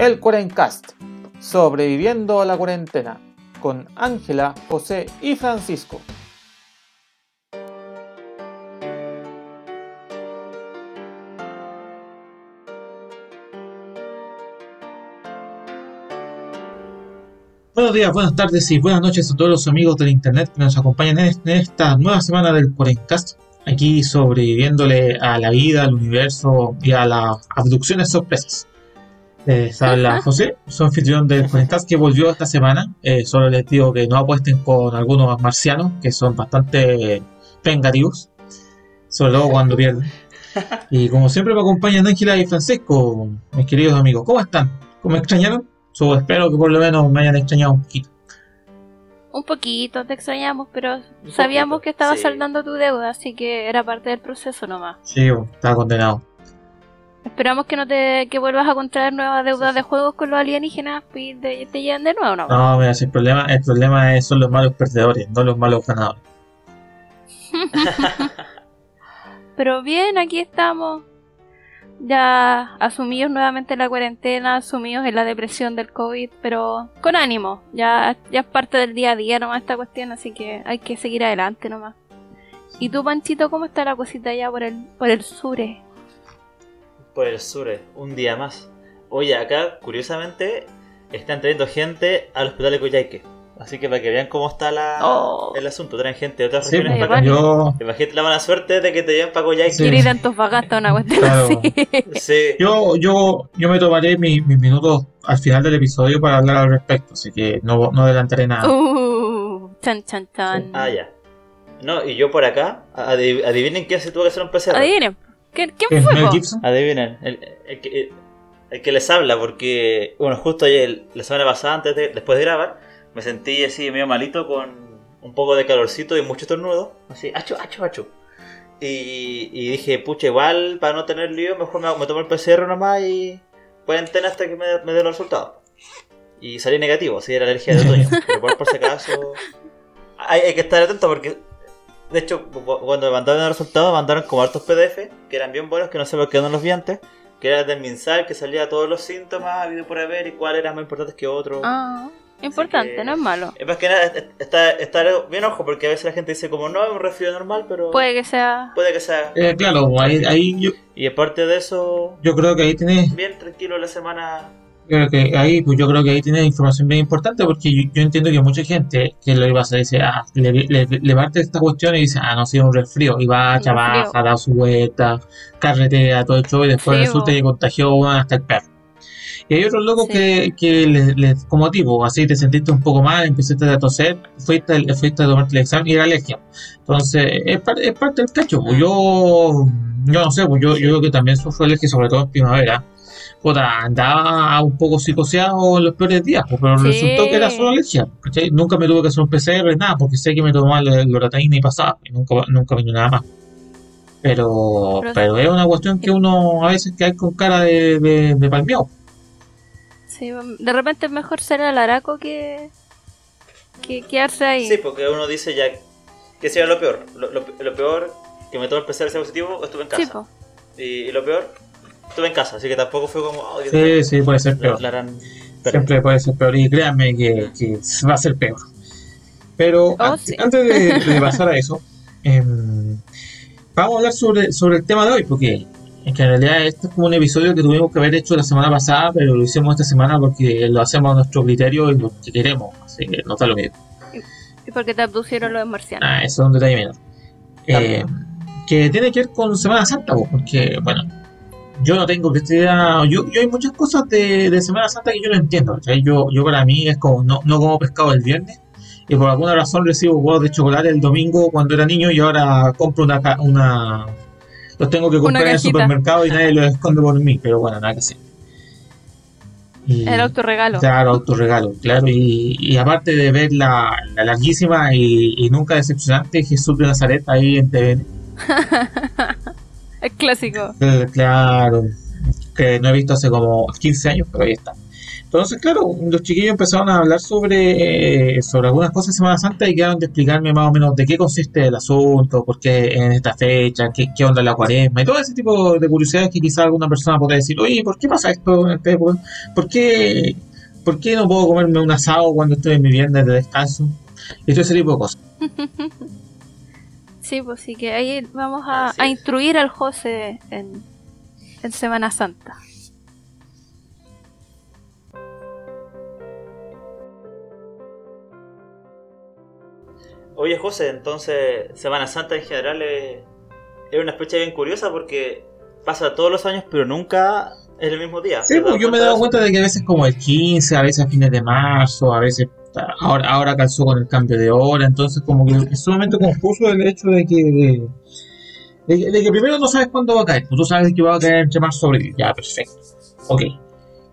El Cuarencast, sobreviviendo a la cuarentena, con Ángela, José y Francisco. Buenos días, buenas tardes y buenas noches a todos los amigos del internet que nos acompañan en esta nueva semana del Cuarencast, aquí sobreviviéndole a la vida, al universo y a las abducciones sorpresas. Les habla José, soy anfitrión del Cuarencast que volvió esta semana. Eh, solo les digo que no apuesten con algunos marcianos que son bastante vengativos, sobre todo cuando pierden. Y como siempre me acompañan Ángela y Francisco, mis queridos amigos. ¿Cómo están? ¿Cómo me extrañaron? So, espero que por lo menos me hayan extrañado un poquito. Un poquito te extrañamos, pero sabíamos que estabas sí. saldando tu deuda, así que era parte del proceso nomás. Sí, estaba condenado. Esperamos que no te que vuelvas a contraer nuevas deudas de juegos con los alienígenas y te, te lleven de nuevo, ¿no? No, mira, si el problema, el problema es, son los malos perdedores, no los malos ganadores. Pero bien, aquí estamos. Ya asumidos nuevamente en la cuarentena, asumidos en la depresión del COVID, pero con ánimo. Ya, ya es parte del día a día nomás esta cuestión, así que hay que seguir adelante nomás. ¿Y tú, Panchito, cómo está la cosita allá por el, por el sure? Por el sur, eh, un día más. Oye, acá, curiosamente, están trayendo gente al hospital de Coyhaique. Así que para que vean cómo está la, Oh. el asunto, traen gente de otras Sí, regiones pues, para yo, Imagínate la mala suerte de que te lleven para Coyhaique. Sí. Ir a Antofagasta una cuestión Claro. así. Sí. yo, yo, yo me tomaré mi- mis minutos al final del episodio para hablar al respecto, así que no, no adelantaré nada. Uh, chan, chan, chan. Ah, ya. No, y yo por acá, adiv- adivinen quién se tuvo que hacer un PCR. Adivinen, ¿quién, quién ¿Es fue? Mel? Gibson? Adivinen, el, el que, el que les habla, porque, bueno, justo ayer, la semana pasada, antes de, después de grabar, me sentí así medio malito con un poco de calorcito y mucho tornudo, así, acho, acho, acho. Y, y dije, pucha, igual, para no tener lío, mejor me, me tomo el PCR nomás y cuarentena hasta que me, me den los resultados. Y salí negativo, así era alergia de otoño. Pero por, por si acaso, hay, hay que estar atento porque de hecho, cu- cuando me mandaron el resultado, me mandaron como hartos PDF, que eran bien buenos, que no sé por qué no los vi antes, que era del MinSal, que salía todos los síntomas, habido por haber, y cuáles eran más importantes que otros. Ah, importante, que- no es malo. Es más que nada, es- está, está bien ojo, porque a veces la gente dice como, no, es un resfriado normal, pero Puede que sea. puede que sea. Eh, claro, ahí, ahí yo, Y aparte de eso, yo creo que ahí tienes bien tranquilo la semana. Creo que ahí, pues yo creo que ahí tiene información bien importante porque yo, yo entiendo que mucha gente que lo iba a hacer dice, ah, le, le, le parte esta cuestión y dice, ah, no, sí, es un resfrío, y va, Un trabaja, da su vuelta, carretea, todo el show, y después Sí, resulta que contagió bueno, hasta el perro. Y hay otros locos Sí. que, que les, les- como tipo, así te sentiste un poco mal, empezaste a toser, fuiste, fuiste a tomarte el examen y era alergia. Entonces, es, par- es parte del cacho. pues. Yo, yo no sé, pues yo, yo creo que también sufro alergia, sobre todo en primavera puta, andaba un poco psicoseado en los peores días, pues, pero Sí. resultó que era solo alergia. ¿cachai? Nunca me tuve que hacer un PCR, nada, porque sé que me tomaba la loratadina y pasaba, y nunca, nunca vino nada más. Pero, Pero- pero es una cuestión que uno a veces cae con cara de, de, de palmeado. Sí, de repente es mejor ser alaraco que. que quedarse ahí. Sí, porque uno dice ya que sea lo peor. Lo, lo- lo peor, que me tomé el PCR sea positivo, estuve en casa. Sí, y lo peor, estuve en casa, así que tampoco fue como, oh, Sí, sí, puede ser la, peor. la gran pérdida. Siempre puede ser peor, y créanme que, que va a ser peor. Pero Oh, antes, sí. antes de, de pasar a eso, em, vamos a hablar sobre, sobre el tema de hoy, porque en que en realidad este es como un episodio que tuvimos que haber hecho la semana pasada, pero lo hicimos esta semana porque lo hacemos a nuestro criterio y porque queremos, así que no está lo mismo. Y porque te abducieron los marcianos. Ah, eso es un detalle menor. Eh, que tiene que ver con Semana Santa, po, porque, bueno, yo no tengo que idea. Yo, yo hay muchas cosas de, de Semana Santa que yo no entiendo. ¿cachai? Yo, yo para mí es como no, no como pescado el viernes y por alguna razón recibo huevos de chocolate el domingo cuando era niño y ahora compro una. una los tengo que comprar en el supermercado y nadie los esconde por mí, pero bueno, nada que hacer. Y- El autorregalo. Claro, autorregalo, claro. Y, y aparte de ver la, la larguísima y, y nunca decepcionante Jesús de Nazaret ahí en TVN. El clásico. Eh, Claro, que no he visto hace como 15 años, pero ahí está. Entonces, claro, los chiquillos empezaron a hablar sobre, eh, sobre algunas cosas de Semana Santa y quedaron de explicarme más o menos de qué consiste el asunto, por qué en esta fecha, qué, qué onda la cuaresma y todo ese tipo de curiosidades que quizá alguna persona podría decir, oye, ¿por qué pasa esto en esta época? ¿Por qué, ¿Por qué no puedo comerme un asado cuando estoy en mi viernes de descanso? Y todo ese tipo de cosas. Sí, pues sí, que ahí vamos a, a instruir al José en, en Semana Santa. Oye, José, entonces Semana Santa en general es, es una fecha bien curiosa porque pasa todos los años, pero nunca es el mismo día. Sí, ¿Te has pues yo me he dado cuenta de que a veces como el 15, a veces a fines de marzo, a veces ahora, ahora calzó con el cambio de hora, entonces como que es sumamente confuso el hecho de que de, que primero no sabes cuándo va a caer, pues tú sabes que va a caer entre marzo abril, ya, perfecto, ok.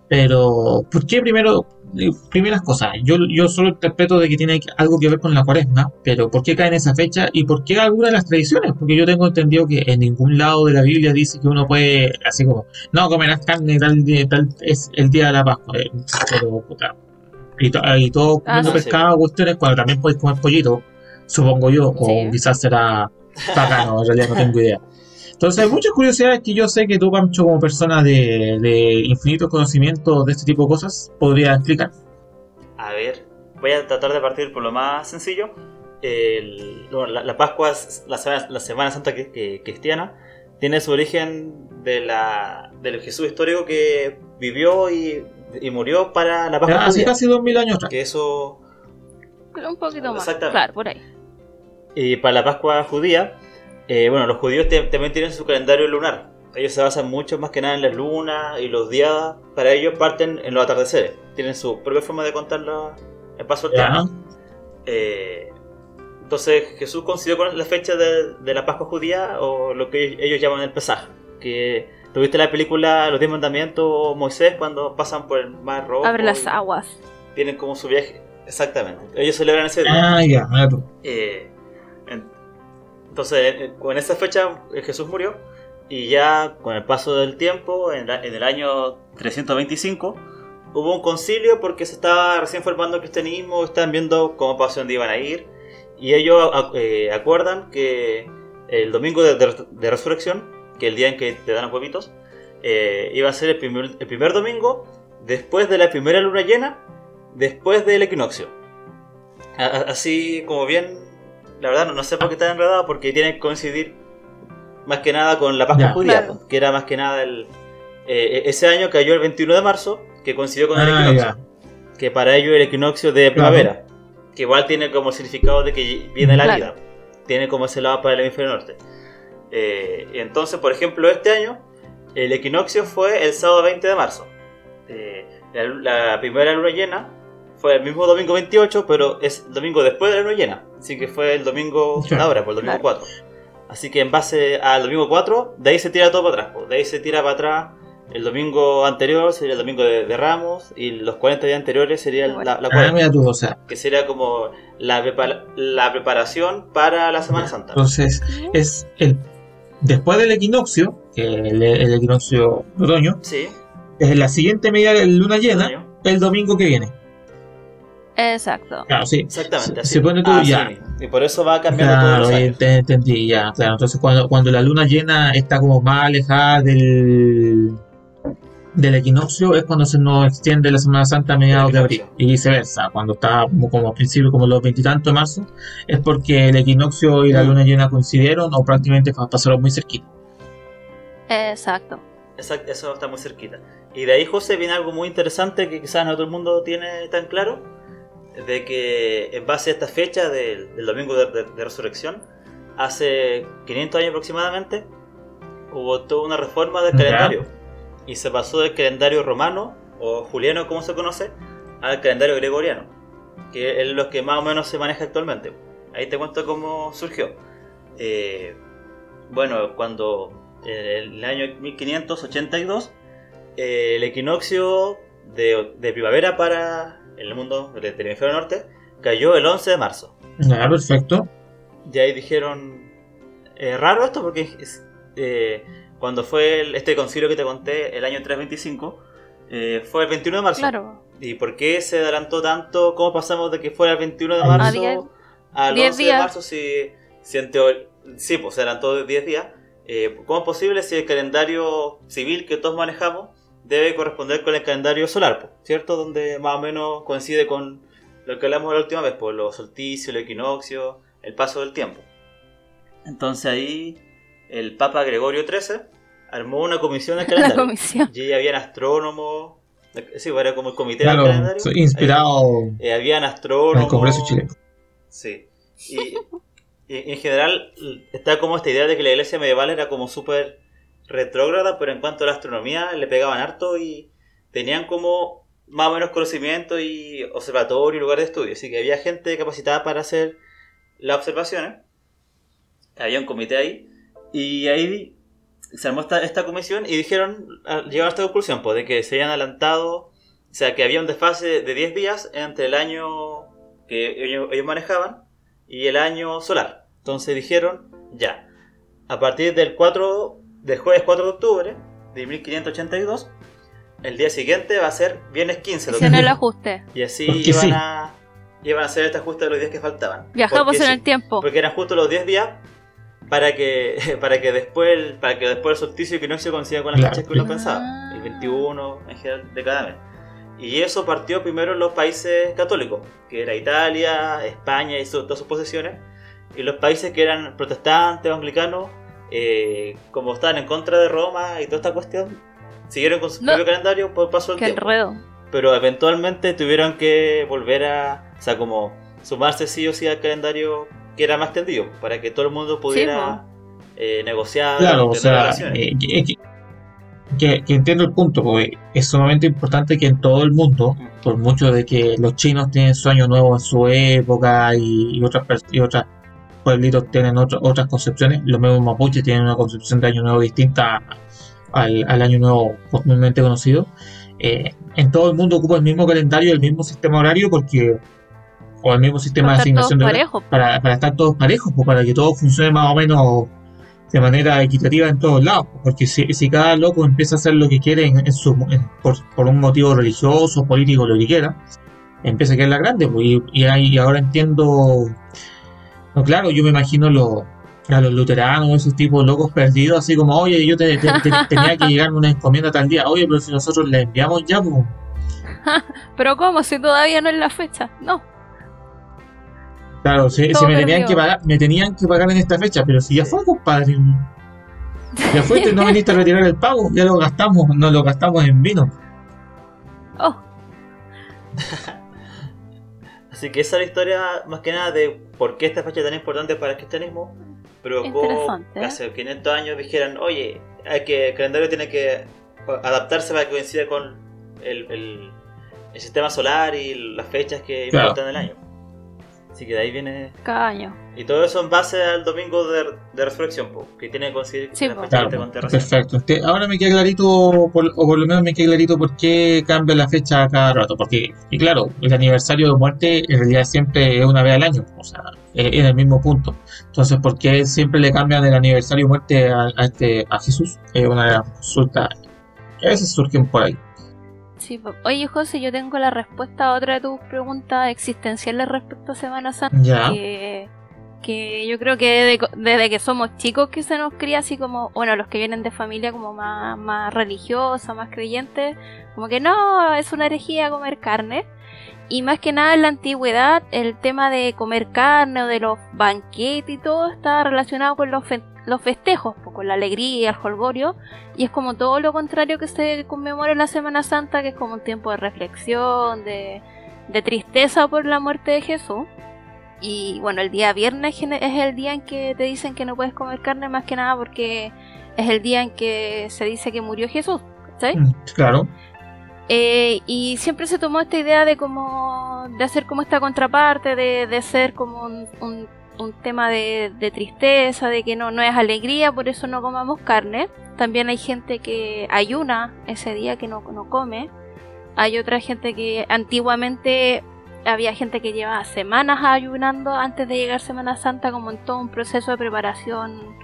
Pero, ¿por qué primero? eh, Primeras cosas, yo, yo solo interpreto de que tiene algo que ver con la cuaresma, pero ¿por qué cae en esa fecha y por qué alguna de las tradiciones? Porque yo tengo entendido que en ningún lado de la Biblia dice que uno puede, así como, no comerás carne tal, tal es el día de la Pascua. eh, Pero, puta, y, to- y todo comiendo Ah, sí. pescado, cuestiones, cuando también podéis comer pollito, supongo yo, o Sí. quizás será pagano, en realidad no tengo idea. Entonces hay muchas curiosidades que yo sé que tú, Pancho, como persona de, de infinitos conocimientos de este tipo de cosas, podría explicar. A ver, voy a tratar de partir por lo más sencillo. El- bueno, la, la Pascua, la semana, la semana Santa que- que- cristiana, tiene su origen de la, del Jesús histórico que vivió y, y murió para la Pascua Hace judía. casi dos mil años atrás. Que eso Un poquito más. Exactamente. Claro, por ahí. Y para la Pascua judía, eh, bueno, los judíos te- también tienen su calendario lunar. Ellos se basan mucho más que nada en las lunas y los días. Para ellos parten en los atardeceres. Tienen su propia forma de contar la- el paso del tiempo. Eh, entonces Jesús coincidió con la fecha de, de la Pascua judía o lo que ellos, ellos llaman el Pesaj. Que tuviste la película Los Diez Mandamientos o Moisés cuando pasan por el mar rojo. Abre las aguas. Tienen como su viaje. Exactamente. Ellos celebran ese día. Ah, ya, mira tú. Eh, en- entonces, eh, con esa fecha eh, Jesús murió y ya con el paso del tiempo, en, la- en el año 325, hubo un concilio porque se estaba recién formando el cristianismo, estaban viendo cómo para dónde iban a ir y ellos eh, acuerdan que el domingo de, de- de resurrección, que el día en que te dan los huevitos, eh, iba a ser el primer, el primer domingo después de la primera luna llena, después del equinoccio. A- a- Así como bien, la verdad no, no sé por qué está enredado, porque tiene que coincidir más que nada con la Pascua Ya. judía, Claro. que era más que nada el... eh, ese año cayó el 21 de marzo, que coincidió con el Ah, equinoccio, ya. que para ellos el equinoccio de primavera, que igual tiene como significado de que viene la Claro. vida, tiene como ese lado para el hemisferio norte. Eh, entonces, por ejemplo, este año, el equinoccio fue el sábado 20 de marzo. Eh, la, la primera luna llena fue el mismo domingo 28, pero es el domingo después de la luna llena. Así que fue el domingo Claro. ahora, por el domingo Claro. 4. Así que en base al domingo 4, de ahí se tira todo para atrás. pues. De ahí se tira para atrás. El domingo anterior sería el domingo de, de Ramos y los 40 días anteriores sería el- la, la Ah, cuaresma, mira tú, o sea. que sería como la, la preparación para la Semana Santa. Entonces, es el después del equinoccio, que el, el equinoccio de otoño, Sí, es la siguiente media de luna un llena, el domingo que viene. Exacto. Claro, sí. Exactamente. Se- así. se pone tú Así ya. Y por eso va cambiando Claro, años. te entendí, ya, claro. Entonces, cuando, cuando la luna llena está como más alejada del, del equinoccio, es cuando se nos extiende la Semana Santa a mediados de abril. Y viceversa, cuando está como, como a principio, como los veintitantos de marzo, es porque el equinoccio y la Mm. luna llena coincidieron o prácticamente pa- pasaron muy cerquita. Exacto. Exacto, eso está muy cerquita. Y de ahí, José, viene algo muy interesante que quizás no todo el mundo tiene tan claro, de que en base a esta fecha del, del domingo de, de- de resurrección, hace 500 años aproximadamente, hubo toda una reforma del calendario. Y se pasó del calendario romano, o juliano como se conoce, al calendario gregoriano, que es lo que más o menos se maneja actualmente. Ahí te cuento cómo surgió. Eh, bueno, cuando en el año 1582, eh, el equinoccio de, de primavera para el mundo del hemisferio norte cayó el 11 de marzo. Ya, perfecto. Y ahí dijeron, eh, raro esto porque es- eh, cuando fue el- este concilio que te conté, el año 325, eh, fue el 21 de marzo. Claro. ¿Y por qué se adelantó tanto? ¿Cómo pasamos de que fuera el 21 de A marzo diez- al diez 11 días. de marzo? Si, si en teoría... Sí, pues se adelantó de 10 días. Eh, ¿Cómo es posible si el calendario civil que todos manejamos debe corresponder con el calendario solar, pues, ¿cierto? Donde más o menos coincide con lo que hablamos la última vez, por los solsticios, el equinoccio, el paso del tiempo. Entonces ahí el Papa Gregorio XIII armó una comisión del La calendario. comisión. Y ahí habían astrónomos, sí, era como el comité Claro, del calendario. soy inspirado Eh, habían en astrónomos. el Congreso chileno. Sí. Y, y en general está como esta idea de que la iglesia medieval era como súper retrógrada, pero en cuanto a la astronomía le pegaban harto y tenían como más o menos conocimiento y observatorio y lugar de estudio. Así que había gente capacitada para hacer las observaciones. Había un comité ahí. Y ahí se armó esta, esta comisión y dijeron, llegaron a esta conclusión, pues, de que se habían adelantado, o sea, que había un desfase de 10 días entre el año que ellos, ellos manejaban y el año solar. Entonces dijeron, ya, a partir del 4, del jueves 4 de octubre de 1582, el día siguiente va a ser viernes 15 de Hicieron el ajuste. Y así Porque iban, sí. a, iban a hacer este ajuste de los días que faltaban. Viajamos en sí. el tiempo. Porque eran justo los 10 días para que para que después el, para que después el solsticio y equinoccio coincida con las Claro. fechas que uno Ah. pensaba, el 21 en general de cada mes. Y eso partió primero en los países católicos, que era Italia, España y su- todas sus posesiones, y los países que eran protestantes o anglicanos, eh, como estaban en contra de Roma y toda esta cuestión, siguieron con su No. propio calendario por paso del Qué tiempo enredo. pero eventualmente tuvieron que volver a, o sea, como sumarse sí o sí al calendario que era más tendido, para que todo el mundo pudiera eh, negociar, Claro, o sea, relaciones. eh, que, que- que- que entiendo el punto, porque es sumamente importante que en todo el mundo, por mucho de que los chinos tienen su año nuevo en su época y, y otras y otras pueblitos tienen otro- otras concepciones, los mismos mapuches tienen una concepción de año nuevo distinta al, al año nuevo comúnmente conocido. eh, en todo el mundo ocupa el mismo calendario, el mismo sistema horario, porque o el mismo sistema de asignación de parejos. para, para estar todos parejos, pues, para que todo funcione más o menos de manera equitativa en todos lados. Porque si, si cada loco empieza a hacer lo que quiere en, en su, en- por, por un motivo religioso, político, lo que quiera, empieza a quedar la grande. pues, y, y ahí- ahora entiendo. No, claro, yo me imagino lo- a los luteranos, esos tipos locos perdidos, así como, oye, yo te- te- te- tenía que llegarme una encomienda tal día, oye, pero si nosotros la enviamos ya, pues. Pero ¿cómo? Si todavía no es la fecha. No. Claro, si, Todo si me tenían que pagar, me tenían que pagar en esta fecha, pero si ya fue, compadre. Ya fuiste, no viniste a retirar el pago, ya lo gastamos, no lo gastamos en vino. Oh, Así que esa es la historia más que nada de por qué esta fecha es tan importante para el cristianismo. Pero como Interesante, ¿eh? hace 500 años dijeran, oye, hay que, el calendario tiene que adaptarse para que coincida con el, el- el sistema solar y las fechas que Claro. importan el año. Así que de ahí viene cada año. Y todo eso en base al domingo de, de resurrección, po, que tiene que coincidir Sí, fecha Claro, perfecto. Ahora me queda clarito, por- o por lo menos me queda clarito por qué cambia la fecha cada rato. Porque, y claro, el aniversario de muerte en realidad siempre es una vez al año, o sea, es en el mismo punto. Entonces, ¿por qué siempre le cambian el aniversario de muerte a, a este, a Jesús? Es una de las consultas que a veces surgen por ahí. Sí. Oye, José, yo tengo la respuesta a otra de tus preguntas existenciales respecto a Semana Santa. Ya. Que, que yo creo que desde, desde que somos chicos que se nos cría así como, bueno, los que vienen de familia como más, más religiosa, más creyentes, como que no, es una herejía comer carne. Y más que nada en la antigüedad, el tema de comer carne o de los banquetes y todo está relacionado con los, los festejos, pues, con la alegría, el jolgorio. Y es como todo lo contrario que se conmemora en la Semana Santa, que es como un tiempo de reflexión, de, de tristeza por la muerte de Jesús. Y bueno, el día viernes es el día en que te dicen que no puedes comer carne, más que nada porque es el día en que se dice que murió Jesús. ¿cachai? Mm, Claro. Eh, y siempre se tomó esta idea de como de hacer como esta contraparte, de, de ser como un, un- un tema de, de tristeza, de que no, no es alegría, por eso no comamos carne. También hay gente que ayuna ese día que no, no come. Hay otra gente que antiguamente había gente que llevaba semanas ayunando antes de llegar Semana Santa, como en todo un proceso de preparación,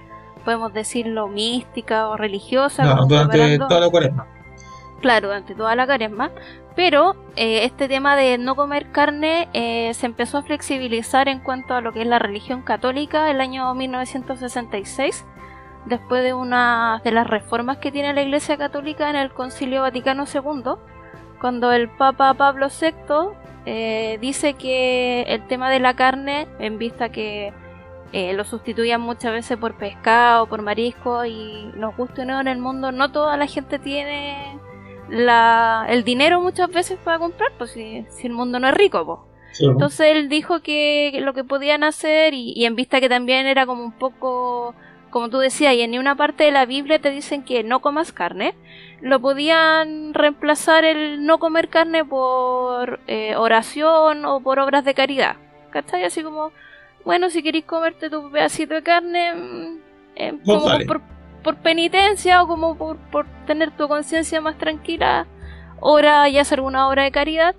podemos decirlo, mística o religiosa. No, durante preparando- toda la cuaresma. Claro, durante toda la cuaresma, pero eh, este tema de no comer carne eh, se empezó a flexibilizar en cuanto a lo que es la religión católica el año 1966, después de una de las reformas que tiene la Iglesia Católica en el Concilio Vaticano II, cuando el Papa Pablo VI eh, dice que el tema de la carne, en vista que eh, lo sustituían muchas veces por pescado, por marisco, y nos gusta o no en el mundo, no toda la gente tiene la, el dinero muchas veces para comprar, pues si, si el mundo no es rico, pues. Entonces él dijo que lo que podían hacer, y, y en vista que también era como un poco, como tú decías, y en ni una parte de la Biblia te dicen que no comas carne, lo podían reemplazar el no comer carne por eh, oración o por obras de caridad. ¿Cachai? Así como, bueno, si queréis comerte tu pedacito de carne, mm, eh, como por, por penitencia o como por, por tener tu conciencia más tranquila, ora y hacer una obra de caridad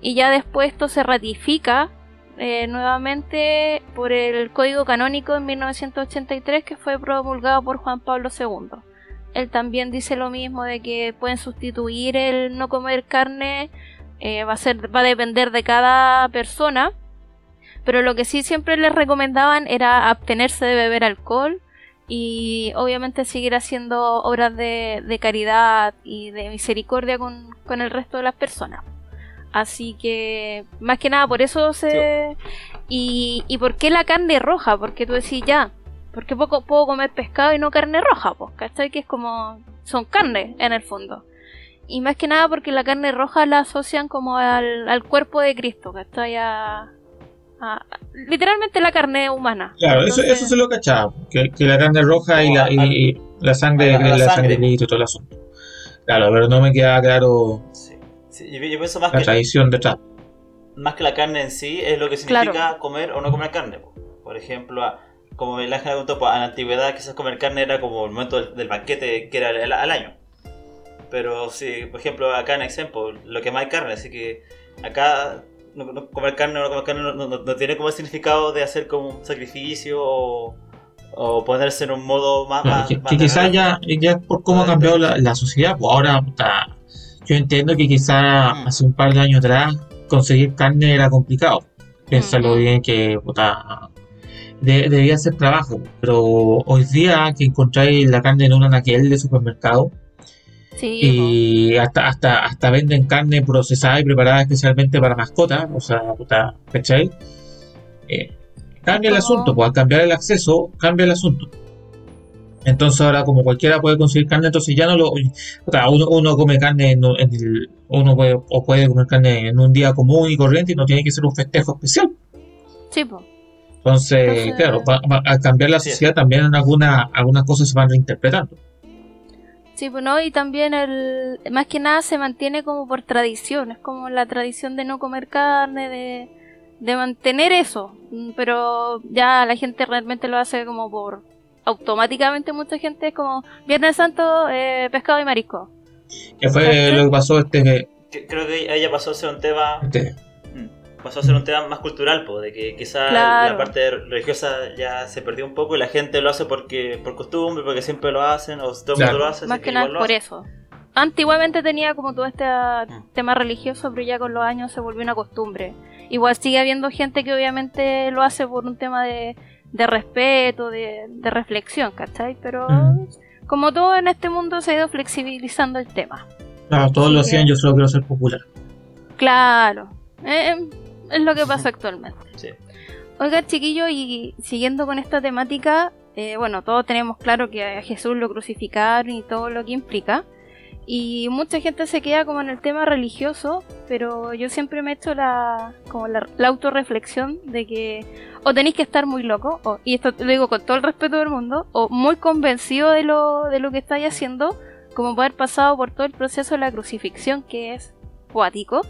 y ya después esto se ratifica eh, nuevamente por el Código Canónico en 1983 que fue promulgado por Juan Pablo II. Él también dice lo mismo de que pueden sustituir el no comer carne, eh, va, a ser, va a depender de cada persona, pero lo que sí siempre les recomendaban era abstenerse de beber alcohol y obviamente seguir haciendo obras de, de caridad y de misericordia con, con el resto de las personas. Así que, más que nada, por eso se... Y, y por qué la carne roja? Porque tú decís, ya, porque poco puedo comer pescado y no carne roja, pues, ¿cachai? Que es como... Son carne, en el fondo. Y más que nada porque la carne roja la asocian como al, al cuerpo de Cristo, ¿cachai? A, a- literalmente la carne humana. Claro, eso, Entonces- eso se lo cachaba, que, que la carne roja y la, y, y la sangre, la- la la, sangre y todo el asunto. Claro, pero no me queda claro Sí. Sí, yo, yo pienso más la que, tradición detrás. más que la carne en sí es lo que significa Claro. comer o no comer carne. po. Por ejemplo, a- como el ángel contó, pues, en la antigüedad quizás comer carne era como el momento del, del banquete que era el- al año. Pero sí, por ejemplo, acá en Exempo, lo que más hay carne, así que acá no, no- comer carne o no comer carne no, no- no tiene como el significado de hacer como un sacrificio o, o ponerse en un modo más... Claro, más- que, quizás ya, ya por cómo ha cambiado la, la sociedad, pues ahora puta, yo entiendo que quizás Mm. hace un par de años atrás conseguir carne era complicado. Piénsalo Ujú. bien que puta, de- debía ser trabajo, pero hoy día que encontráis la carne en un anaquel de supermercado Sí, y hasta, hasta, hasta venden carne procesada y preparada especialmente para mascotas, o sea, puta, ¿cachai? Eh, cambia el asunto, pues al cambiar el acceso, cambia el asunto. Entonces ahora como cualquiera puede conseguir carne, entonces ya no lo... puta, uno, uno come carne, en, en el, uno puede, o puede comer carne en un día común y corriente y no tiene que ser un festejo especial. sí, po. Entonces, Entonces- claro, va- va- al cambiar la Sí. sociedad también alguna, algunas cosas se van reinterpretando. Sí, pues no, y también el, más que nada se mantiene como por tradición, es como la tradición de no comer carne, de, de mantener eso, Mm, pero ya la gente realmente lo hace como por, automáticamente mucha gente es como Viernes Santo, eh, pescado y marisco. Que fue lo que pasó este... Que- Creo que ella pasó a ser un tema este. Pasó a ser un tema más cultural, po, de que quizá Claro. la parte religiosa ya se perdió un poco y la gente lo hace porque por costumbre, porque siempre lo hacen, o todo el Claro. mundo lo hace. Más que nada por eso. Antiguamente tenía como todo este Mm. tema religioso, pero ya con los años se volvió una costumbre. Igual sigue habiendo gente que obviamente lo hace por un tema de, de respeto, de, de reflexión, ¿cachai? Pero Mm. como todo en este mundo se ha ido flexibilizando el tema. Claro, todos Sí, lo eh. hacían, yo solo quiero ser popular. Claro, eh, es lo que pasa actualmente. Sí. Oiga, chiquillo, y siguiendo con esta temática, eh, bueno, todos tenemos claro que a Jesús lo crucificaron y todo lo que implica. Y mucha gente se queda como en el tema religioso, pero yo siempre me he hecho la, como la, la autorreflexión de que o tenéis que estar muy loco, o, y esto lo digo con todo el respeto del mundo, o muy convencido de lo, de lo que estáis haciendo, como poder pasado por todo el proceso de la crucifixión, que es cuático.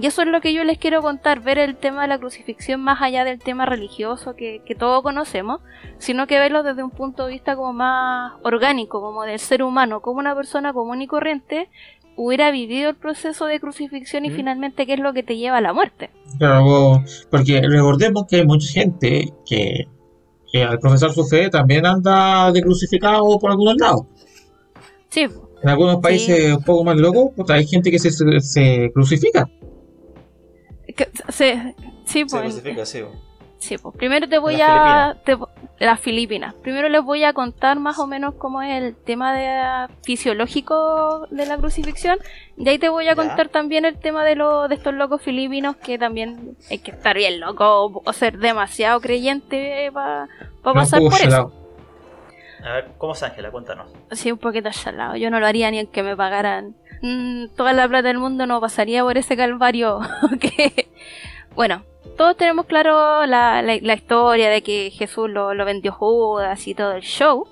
Y eso es lo que yo les quiero contar, ver el tema de la crucifixión más allá del tema religioso que, que todos conocemos, sino que verlo desde un punto de vista como más orgánico, como del ser humano, como una persona común y corriente hubiera vivido el proceso de crucifixión y Mm. finalmente qué es lo que te lleva a la muerte. Claro, porque recordemos que hay mucha gente que, que al profesar su fe también anda de crucificado por algunos lados. Sí, En algunos países un poco más locos, puta, hay gente que se- se crucifica. Se- sí, Se pues. sí. Sí, pues primero te voy Las a... te- las Filipinas. Primero les voy a contar más o menos cómo es el tema de, fisiológico de la crucifixión. Y ahí te voy a Ya. contar también el tema de, lo, de estos locos filipinos que también hay que estar bien loco o ser demasiado creyente para No, pasar puedo por eso. A ver, ¿cómo es Ángela? Cuéntanos. Sí, un poquito salado. Yo no lo haría ni en que me pagaran mm, toda la plata del mundo, no pasaría por ese calvario. Bueno, todos tenemos claro la, la- la historia de que Jesús lo, lo vendió Judas y todo el show,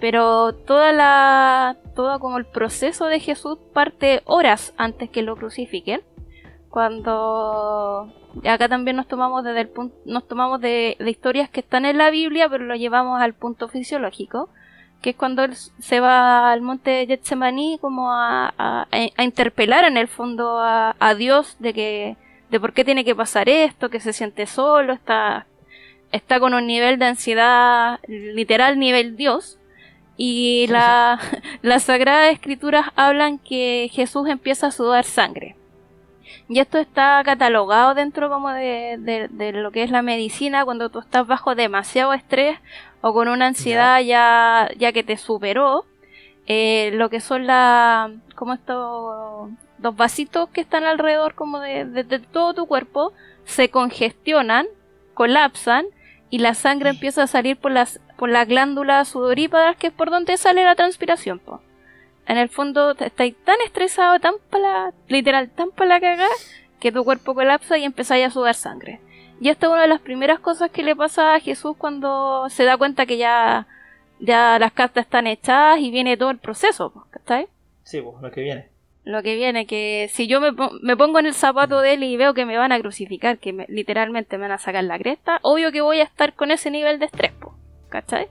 pero toda la, todo como el proceso de Jesús parte horas antes que lo crucifiquen. Cuando acá también nos tomamos desde el punto, nos tomamos de historias que están en la Biblia, pero lo llevamos al punto fisiológico que es cuando él se va al monte Getsemaní como a, a- a interpelar en el fondo a, a Dios de que de por qué tiene que pasar esto, que se siente solo, está está con un nivel de ansiedad literal nivel Dios y la, las sagradas escrituras hablan que Jesús empieza a sudar sangre. Y esto está catalogado dentro como de, de- de lo que es la medicina cuando tú estás bajo demasiado estrés o con una ansiedad ya, ya que te superó, eh, lo que son la, como estos dos vasitos que están alrededor como de, de- de todo tu cuerpo se congestionan, colapsan y la sangre empieza a salir por las por las glándulas sudoríparas que es por donde sale la transpiración. po. En el fondo estáis tan estresado, tan para literal, tan para la cagada que tu cuerpo colapsa y empezáis a sudar sangre. Y esta es una de las primeras cosas que le pasa a Jesús cuando se da cuenta que ya, ya las cartas están echadas y viene todo el proceso, pues, ¿cachai? Sí, pues, lo que viene. Lo que viene, que si yo me, me pongo en el zapato de él y veo que me van a crucificar, que me- literalmente me van a sacar la cresta, obvio que voy a estar con ese nivel de estrés, pues, ¿cachai?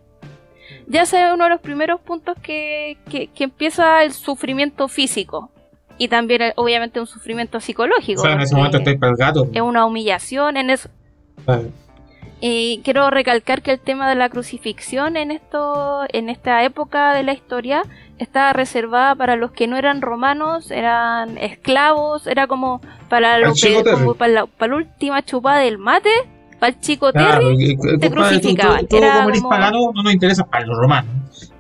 Ya ese es uno de los primeros puntos que, que, que empieza el sufrimiento físico. Y también, obviamente, un sufrimiento O psicológico. sea, en ese momento estáis para el gato. es una humillación, en eso, Claro. y quiero recalcar que el tema de la crucifixión en esto, en esta época de la historia, estaba reservada para los que no eran romanos, eran esclavos, era como para, lo que- como para, la, para la última chupada del mate, para el chico Claro, Terry. y- y- compadre, tú- crucificaban. Tú, tú Era como eres como- pagano, no nos interesa para los romanos.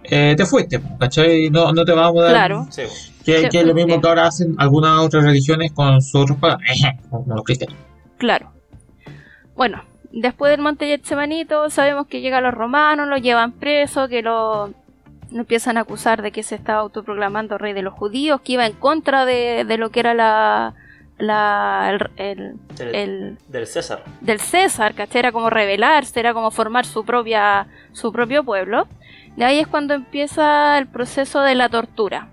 Eh, te fuiste, ¿cachai? No, no te vamos a dar. Claro. Sí. Que, Te que es lo mismo que ahora hacen algunas otras religiones con sus otros paganos. como los cristianos. Claro. Bueno, después del monte Getsemaní todos sabemos que llegan los romanos, lo llevan preso, que lo, lo empiezan a acusar de que se estaba autoproclamando rey de los judíos, que iba en contra de, de lo que era la, la el, el- Del, el- del César. del César, ¿cachai? Era como rebelarse, era como formar su propia su propio pueblo. De ahí es cuando empieza el proceso de la tortura.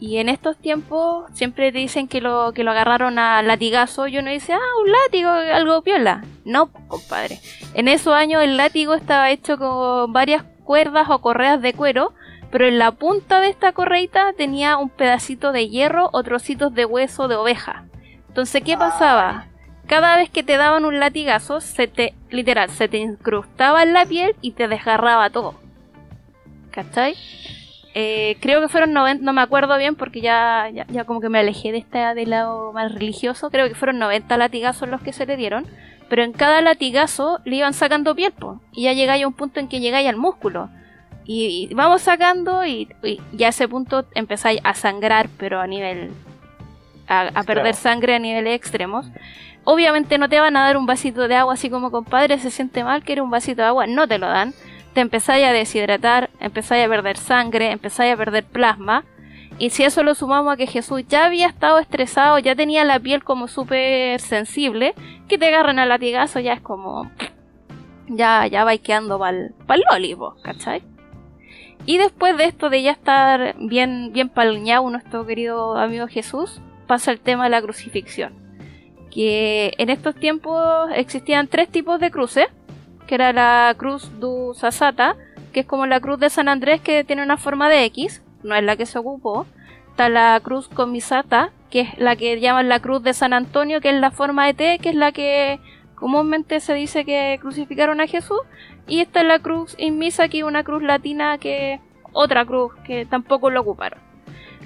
Y en estos tiempos siempre dicen que lo, que lo agarraron a latigazo y uno dice, ah, un látigo, algo piola. No, compadre. En esos años el látigo estaba hecho con varias cuerdas o correas de cuero, pero en la punta de esta correita tenía un pedacito de hierro o trocitos de hueso de oveja. Entonces, ¿qué pasaba? Cada vez que te daban un latigazo, se te, literal, se te incrustaba en la piel y te desgarraba todo. ¿Cachai? Eh, creo que fueron 90, no me acuerdo bien porque ya, ya, ya como que me alejé de esta del lado más religioso. Creo que fueron 90 latigazos los que se le dieron. Pero en cada latigazo le iban sacando piel, po, y ya llegáis a un punto en que llegáis al músculo. Y, y vamos sacando y, y ya a ese punto empezáis a sangrar, pero a nivel... a, a perder sangre a niveles extremos. Obviamente no te van a dar un vasito de agua así como compadre se siente mal, quiere un vasito de agua, no te lo dan. Te empezáis a deshidratar, empezáis a perder sangre, empezáis a perder plasma. Y si eso lo sumamos a que Jesús ya había estado estresado, ya tenía la piel como súper sensible, que te agarren a latigazo ya es como... Ya, ya vais quedando pa'l, pa'l loli, ¿cachai? Y después de esto de ya estar bien, bien palñado nuestro querido amigo Jesús, pasa el tema de la crucifixión. Que en estos tiempos existían tres tipos de cruces, que era la cruz du Sasata, que es como la cruz de San Andrés que tiene una forma de X, no es la que se ocupó. Está la cruz comisata, que es la que llaman la cruz de San Antonio, que es la forma de T, que es la que comúnmente se dice que crucificaron a Jesús. Y esta es la cruz inmisa, que es una cruz latina que otra cruz que tampoco lo ocuparon.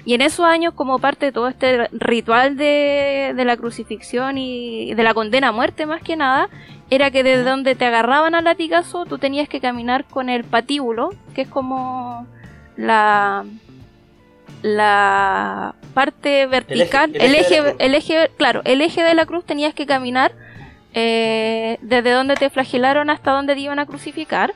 Y en esos años, como parte de todo este ritual de, de la crucifixión y de la condena a muerte más que nada, era que desde donde te agarraban al latigazo tú tenías que caminar con el patíbulo, que es como la la parte vertical, el eje, el eje, claro, el eje de la cruz tenías que caminar eh, desde donde te flagelaron hasta donde te iban a crucificar,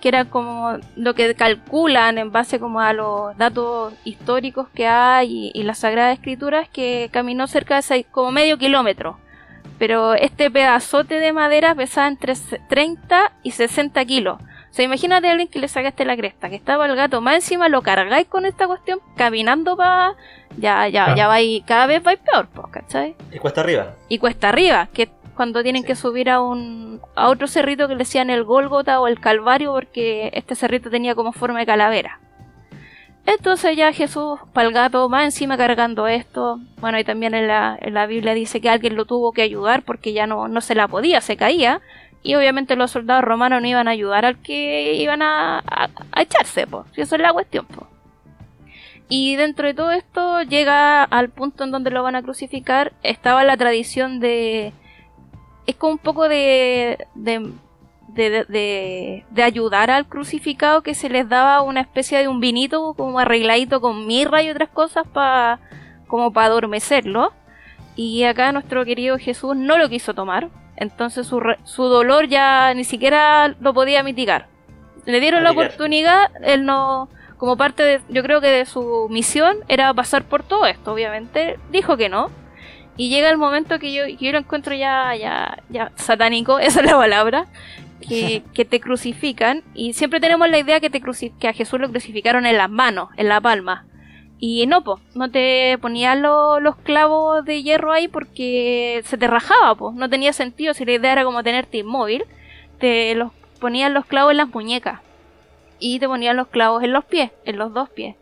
que era como lo que calculan en base como a los datos históricos que hay y, la Sagrada Escritura, es que caminó cerca de seis, como medio kilómetro. Pero este pedazote de madera pesaba entre 30 y 60 kilos. O sea, imagínate a alguien que le sacaste la cresta, que estaba el gato más encima, lo cargáis con esta cuestión, caminando para. Ya, ya, ya vais, cada vez vais peor, pues, ¿cachai? Y cuesta arriba. Y cuesta arriba, que cuando tienen que subir a un a otro cerrito que le decían el Gólgota o el Calvario, porque este cerrito tenía como forma de calavera. Entonces ya Jesús, para el gato, va encima cargando esto. Bueno, y también en la, en la Biblia dice que alguien lo tuvo que ayudar porque ya no, no se la podía, se caía. Y obviamente los soldados romanos no iban a ayudar al que iban a, echarse, pues. Si eso es la cuestión, pues. Y dentro de todo esto llega al punto en donde lo van a crucificar. Estaba la tradición de. Es como un poco de. de, de, de ayudar al crucificado que se les daba una especie de un vinito como arregladito con mirra y otras cosas para como para adormecerlo. Y acá nuestro querido Jesús no lo quiso tomar entonces su, su dolor ya ni siquiera lo podía mitigar. Le dieron la oportunidad, él no, como parte de, yo creo que de su misión era pasar por todo esto, obviamente, dijo que no. Y llega el momento que yo, yo lo encuentro ya, ya, ya satánico, esa es la palabra, que, que te crucifican. Y siempre tenemos la idea que, te que a Jesús lo crucificaron en las manos, en la palma. Y no, po, no te ponían los clavos de hierro ahí porque se te rajaba, po. No tenía sentido si la idea era como tenerte inmóvil. Te los ponían los clavos en las muñecas. Y te ponían los clavos en los pies, en los dos pies.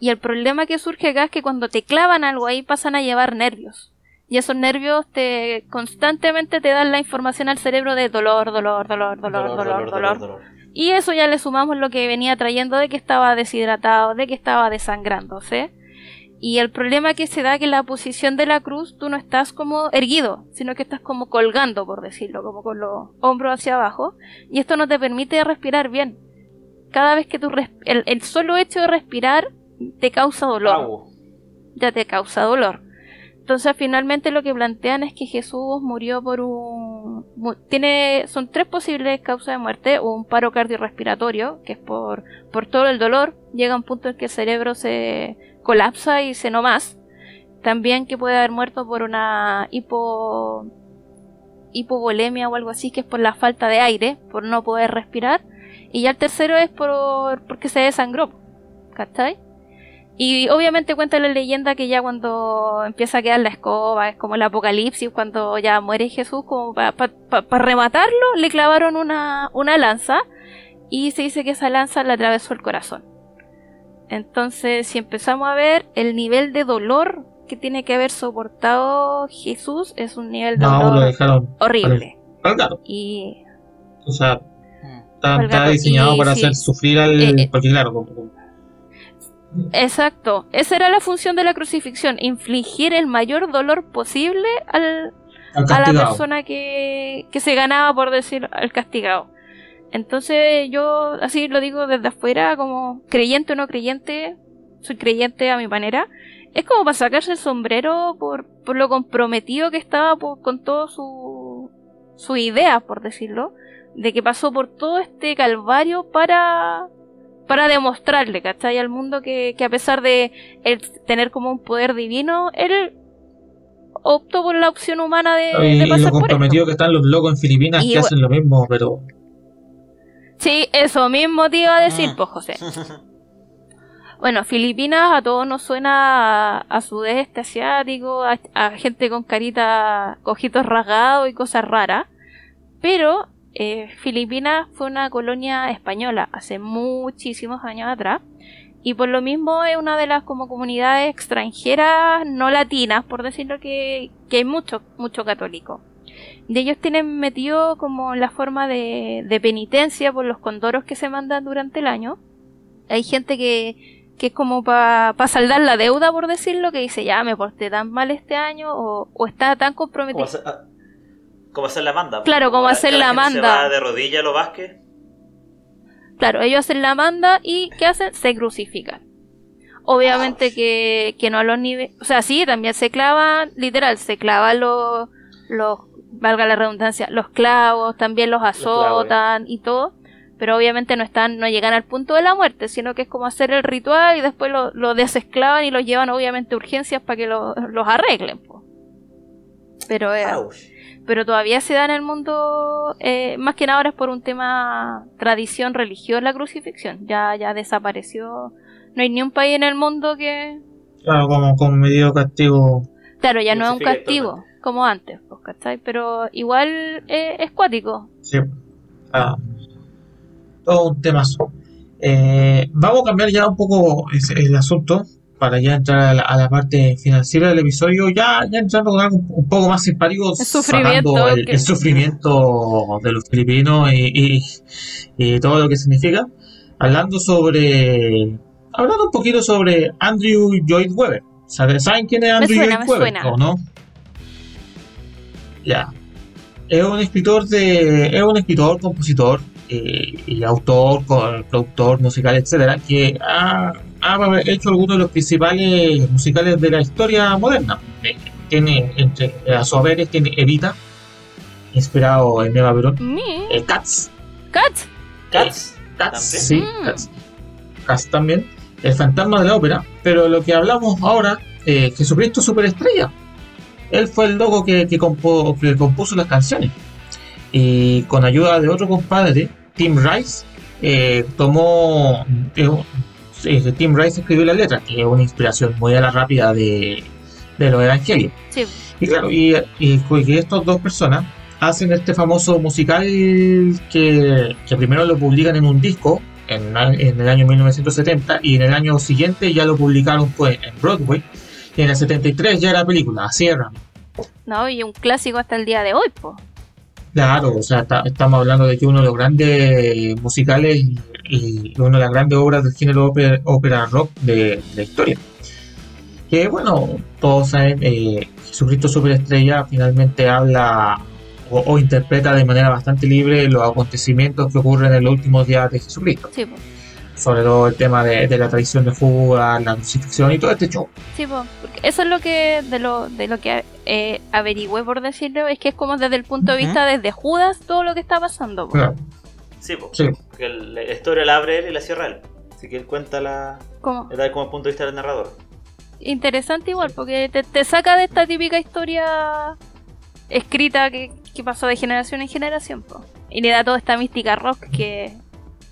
Y el problema que surge acá es que cuando te clavan algo ahí pasan a llevar nervios. Y esos nervios te constantemente te dan la información al cerebro de dolor, dolor, dolor, dolor, dolor, dolor. dolor y eso ya le sumamos lo que venía trayendo de que estaba deshidratado, de que estaba desangrándose. Y el problema que se da que en la posición de la cruz tú no estás como erguido, sino que estás como colgando, por decirlo, como con los hombros hacia abajo. Y esto no te permite respirar bien. Cada vez que tú el, el, solo hecho de respirar te causa dolor. Ya te causa dolor. Entonces finalmente lo que plantean es que Jesús murió por un... Tiene, son tres posibles causas de muerte, un paro cardiorrespiratorio, que es por, por todo el dolor, llega un punto en que el cerebro se colapsa y se no más. También que puede haber muerto por una hipo, hipovolemia o algo así, que es por la falta de aire, por no poder respirar. Y ya el tercero es por porque se desangró. ¿Cachai? Y obviamente cuenta la leyenda que ya cuando empieza a quedar la escoba, es como el apocalipsis, cuando ya muere Jesús, como para rematarlo, le clavaron una, una lanza y se dice que esa lanza le atravesó el corazón. Entonces, si empezamos a ver el nivel de dolor que tiene que haber soportado Jesús, es un nivel de dolor horrible. Y... O sea, está, diseñado para hacer sufrir al... Eh, eh, porque claro, como, Exacto, esa era la función de la crucifixión, infligir el mayor dolor posible al, a la persona que, que se ganaba, por decir, al castigado. Entonces yo así lo digo desde afuera, como creyente o no creyente, soy creyente a mi manera, es como para sacarse el sombrero por, por lo comprometido que estaba con todo su, su idea, por decirlo, de que pasó por todo este calvario para para demostrarle, ¿cachai? Al mundo que, que a pesar de él tener como un poder divino, él optó por la opción humana de, y, lo comprometido que están los locos en Filipinas que hacen lo mismo, pero... Sí, eso mismo te iba a decir, mm. pues José. Bueno, Filipinas a todos nos suena a, sudeste asiático, a, a, gente con carita, cojitos rasgados y cosas raras. Pero eh, Filipinas fue una colonia española hace muchísimos años atrás y por lo mismo es una de las como comunidades extranjeras no latinas, por decirlo que, que hay mucho, mucho católico. De ellos tienen metido como la forma de, de penitencia por los condoros que se mandan durante el año. Hay gente que, que es como para saldar la deuda, por decirlo, que dice, ya me porté tan mal este año o, o está tan comprometido. Como hacer la manda. Claro, como hacer la gente Se manda. va de rodillas a los Vázquez. Claro, ellos hacen la manda y ¿qué hacen? Se crucifican. Obviamente que, que no a los niveles... O sea, sí, también se clavan, literal, se clavan los, los, valga la redundancia, los clavos, también los clavos, azotan y todo. Pero obviamente no están, no llegan al punto de la muerte, sino que es como hacer el ritual y después lo, lo desesclavan y los llevan obviamente a urgencias para que lo- los arreglen. po. Pero eh, pero todavía se da en el mundo, eh, más que nada ahora es por un tema tradición religiosa la crucifixión, ya, ya desapareció, no hay ni un país en el mundo que, Claro, como, como medida de castigo. claro, ya no es un castigo, como antes, pues, ¿cachai? Pero igual eh, es cuático. Sí. Ah, todo un temazo. Eh, vamos a cambiar ya un poco el asunto para ya entrar a la, a la parte financiera del episodio, ya, ya entrando con algo un, poco más simpático, El sufrimiento el, que- el sufrimiento de los filipinos y, y- y todo lo que significa, hablando sobre, hablando un poquito sobre Andrew Lloyd Webber. ¿Saben saben quién es Andrew suena, Lloyd Webber? ¿O no? Ya. Es un escritor de. Es un escritor, compositor eh, y autor, productor musical, etcétera, que ha, ha hecho algunos de los principales musicales de la historia moderna. Eh, tiene entre a su haber tiene Evita, inspirado en Eva Perón, Ni- eh, Cats, Cats, Cats. Cats, ¿También? sí, Mm. Cats. Cats también, El fantasma de la ópera, pero lo que hablamos ahora, eh, Jesucristo Superestrella. Él fue el loco que, que, compo- que compuso las canciones. Y con ayuda de otro compadre, Tim Rice, eh, tomó. Eh, Tim Rice escribió la letra, que es una inspiración muy a la rápida de, de los evangelios. sí, Y claro, y, y que estas dos personas hacen este famoso musical que, que primero lo publican en un disco en, en el año 1970 y en el año siguiente ya lo publicaron pues en Broadway y en el 73 ya era película, así era. no, y un clásico hasta el día de hoy, pues. Claro, o sea, ta- estamos hablando de que uno de los grandes musicales y, una de las grandes obras del género ópera, ópera rock de, la historia. Que bueno, todos saben, eh, Jesucristo Superestrella finalmente habla o, o interpreta de manera bastante libre los acontecimientos que ocurren en los últimos días de Jesucristo. Sí, pues. Sobre todo el tema de, de la traición de Judas, la crucifixión y todo este show. Sí, po, porque eso es lo que de lo de lo que eh, averigüé por decirlo, es que es como desde el punto de Ujú. vista desde Judas todo lo que está pasando. po. Claro, Sí, po. sí. Que el- la historia la abre él y la cierra él. Así que él cuenta la. Como Le da como punto de vista del narrador. interesante igual, porque te, te saca de esta típica historia escrita que, que pasó de generación en generación, po. y le da toda esta mística rock que,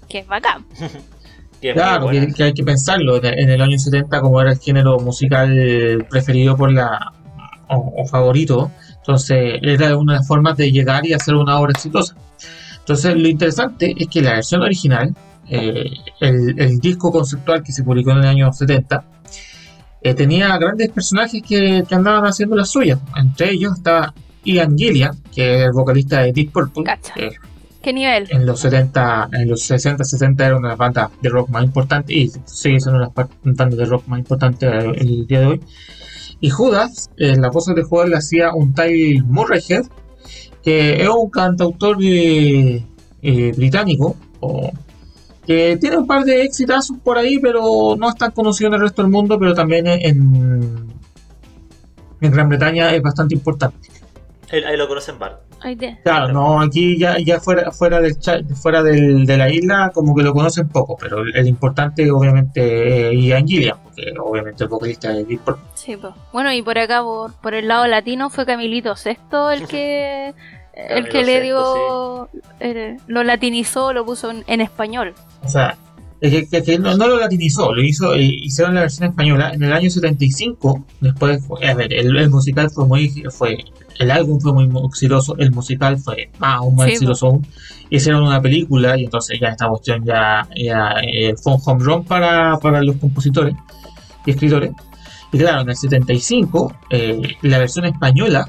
que es bacán. Que es muy Claro, que, que hay que pensarlo. En en el año 70, como era el género musical preferido por la o, o favorito, entonces era una de las formas de llegar y hacer una obra exitosa. Entonces, lo interesante es que la versión original, eh, el, el disco conceptual que se publicó en el año 70, eh, tenía grandes personajes que, que andaban haciendo las suyas. Entre ellos estaba Ian Gillian, que es el vocalista de Deep Purple, que ¿Qué nivel? en los 70, en los 60, 60 era una de las bandas de rock más importantes y sigue siendo una de las bandas de rock más importantes eh, el día de hoy. Y Judas, eh, la voz de Judas le hacía un Ty Murrayhead, que es un cantautor eh, eh, británico, o- que tiene un par de exitazos por ahí, pero no es tan conocido en el resto del mundo, pero también en, en Gran Bretaña es bastante importante. Ahí, ahí lo conocen Bart. Claro, no, aquí ya, ya fuera, fuera, del, cha- fuera del, de la isla como que lo conocen poco, pero el, el importante obviamente es Ian Gillian, porque obviamente el vocalista de Deep Purple. Sí, po. Bueno, y por acá, por, por el lado latino, fue Camilito Sexto el que el que le dio, eh, lo latinizó, lo puso en, en español. O sea, es que, que- que no, no lo latinizó, lo hizo, eh, hicieron la versión española en el año 75. Después, fue- a ver, el, el musical fue muy, fue, el álbum fue muy exitoso, el musical fue más, aún más Sí, exitoso aún. Hicieron una película y entonces ya esta cuestión ya, ya, eh, fue un home run para, para los compositores y escritores. Y claro, en el 75, eh, la versión española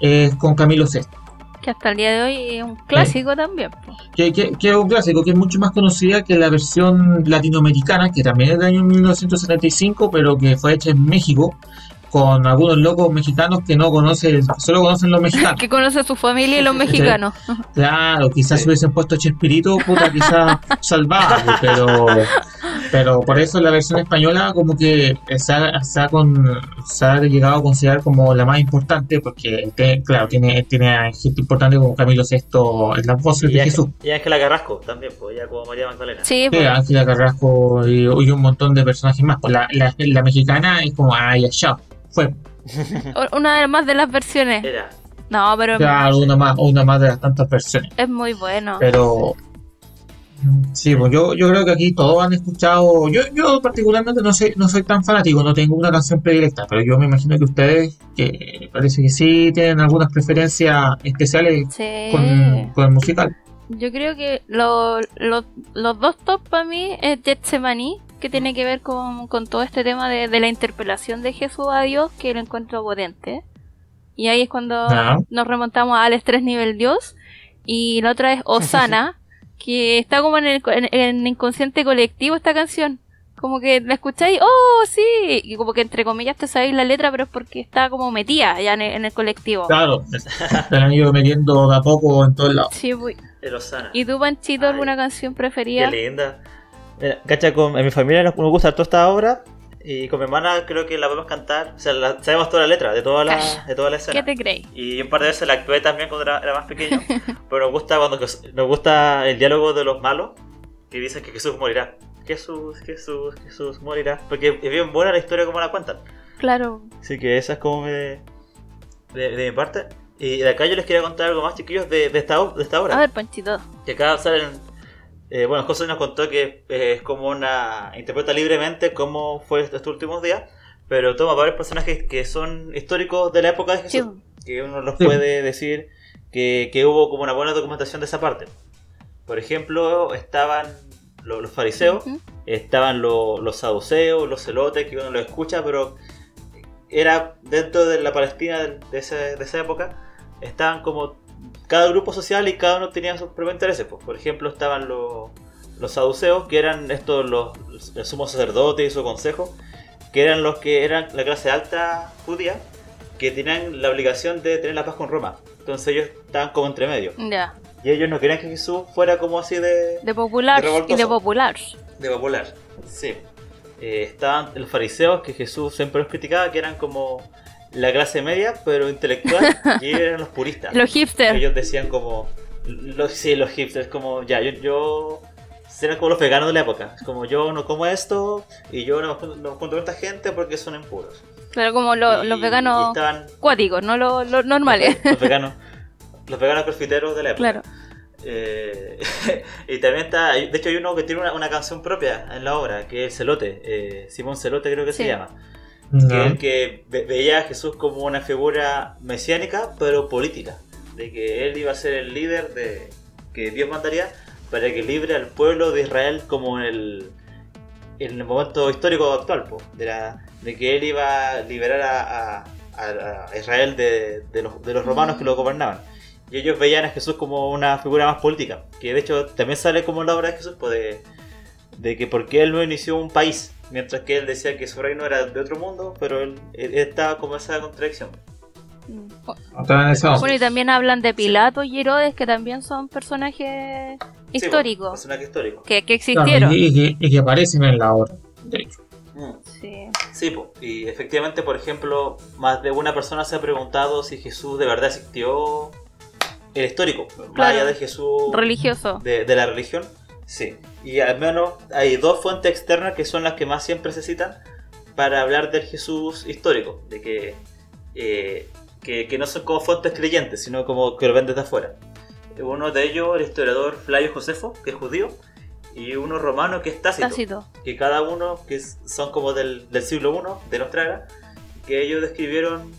es con Camilo Sesto. Que hasta el día de hoy es un clásico también. po. que, que- que es un clásico, que es mucho más conocida que la versión latinoamericana, que también es del año 1975, pero que fue hecha en México, con algunos locos mexicanos que no conocen, solo conocen los mexicanos. Que conoce a su familia y los mexicanos. Claro, quizás Sí. hubiesen puesto Chespirito, puta, quizás pues, pero, pero por eso la versión española como que se ha, se ha con, se ha llegado a considerar como la más importante, porque te- claro, tiene, tiene a gente importante como Camilo VI en las voces Y de Jesús. y Ángela Carrasco también, pues ya como María Magdalena. Sí, Sí, po. Ángela Carrasco y, y un montón de personajes más. Pues la, la, la mexicana es como, ay, ya, chao. Fue, una de más de las versiones. Era. No, pero claro, una más, una más de las tantas versiones. es muy bueno. Pero sí, pues yo, yo creo que aquí todos han escuchado. Yo, yo particularmente no soy, no soy tan fanático, no tengo una canción predilecta, pero yo me imagino que ustedes, que parece que sí tienen algunas preferencias especiales Sí. con, con el musical. Yo creo que lo- lo- los dos top para mí es Getsemani, que tiene que ver con, con todo este tema de, de la interpelación de Jesús a Dios, que lo encuentro potente. Y ahí es cuando nos remontamos al estrés nivel Dios. Y la otra es Osana, que está como en el, en, en inconsciente colectivo esta canción. Como que la escucháis, oh, sí, y como que entre comillas te sabéis la letra, pero es porque está como metida ya en el, en el colectivo. Claro, se la han ido metiendo de a poco en todos lados. Sí, voy. ¿Y tú, Panchito, Ay, alguna canción Qué preferida? linda. Mira, cacha, con, en mi familia nos gusta toda esta obra. Y con mi hermana creo que la podemos cantar. O sea, la- sabemos toda la letra de toda la, de toda la escena. ¿Qué te crees? Y un par de veces la actué también cuando era, era más pequeño. pero nos gusta cuando nos gusta el diálogo de los malos que dicen que Jesús morirá. Jesús, Jesús, Jesús morirá. Porque es bien buena la historia como la cuentan. Claro. Así que esa es como de, de, de mi parte. Y de acá yo les quería contar algo más, chiquillos, de, de, esta, de esta obra. A ver, Panchito. Que acá salen. Eh, bueno, José nos contó que eh, es como una. interpreta libremente cómo fue estos últimos días, pero toma varios personajes que son históricos de la época de Sí. Jesús. Que uno los Sí. puede decir que, que hubo como una buena documentación de esa parte. Por ejemplo, estaban lo- los fariseos, estaban lo- los saduceos, los celotes, que uno los escucha, pero era dentro de la Palestina de, de ese- de esa época, estaban como cada grupo social y cada uno tenía sus propios intereses. pues. Por ejemplo, estaban los, los saduceos, que eran estos los, el sumo sacerdote y su consejo, que eran los que eran la clase alta judía, que tenían la obligación de tener la paz con Roma. Entonces ellos estaban como entre medio. Ya. Y ellos no querían que Jesús fuera como así de, De popular De y de popular. de popular. Sí. Eh, estaban los fariseos que Jesús siempre los criticaba, que eran como la clase media, pero intelectual, y eran los puristas. Los hipsters. Ellos decían como, los, sí, los hipsters, como, ya, yo, yo, eran como los veganos de la época. Es como, yo no como esto, y yo no no junto con esta gente porque son impuros. Claro, como lo- Y- los veganos estaban cuáticos, no los, los normales. los veganos, los veganos profiteros de la época. claro. Eh, y también está, de hecho hay uno que tiene una, una canción propia en la obra, que es Celote, eh, Simón Celote creo que se Sí. Llama, que que ve- veía a Jesús como una figura mesiánica, pero política, de que él iba a ser el líder de que Dios mandaría para que libre al pueblo de Israel como en el, en el momento histórico actual, po, de, la, de que él iba a liberar a, a- a- Israel de, de los, de los romanos que lo gobernaban. Y ellos veían a Jesús como una figura más política, que de hecho también sale como en la obra de Jesús, pues de, de que porque él no inició un país, mientras que él decía que su reino era de otro mundo, pero él, él estaba como esa contradicción. Mm. Estaban en esa onda. Bueno, y también hablan de Pilato y Herodes, que también son personajes Sí, históricos, pues, personaje histórico. que, que Claro, existieron. y, y que, y que aparecen en la obra, de hecho. Mm. Sí. Sí, po. y efectivamente, por ejemplo, más de una persona se ha preguntado si Jesús de verdad existió el histórico, más Claro. allá de Jesús Religioso. de, de la religión. Sí, y al menos hay dos fuentes externas que son las que más siempre se citan para hablar del Jesús histórico, de que, eh, que, que no son como fuentes creyentes, sino como que lo ven desde afuera. Uno de ellos, el historiador Flavio Josefo, que es judío, y uno romano que es Tácito Tácito. que cada uno, que son como del, del siglo I de nuestra era, que ellos describieron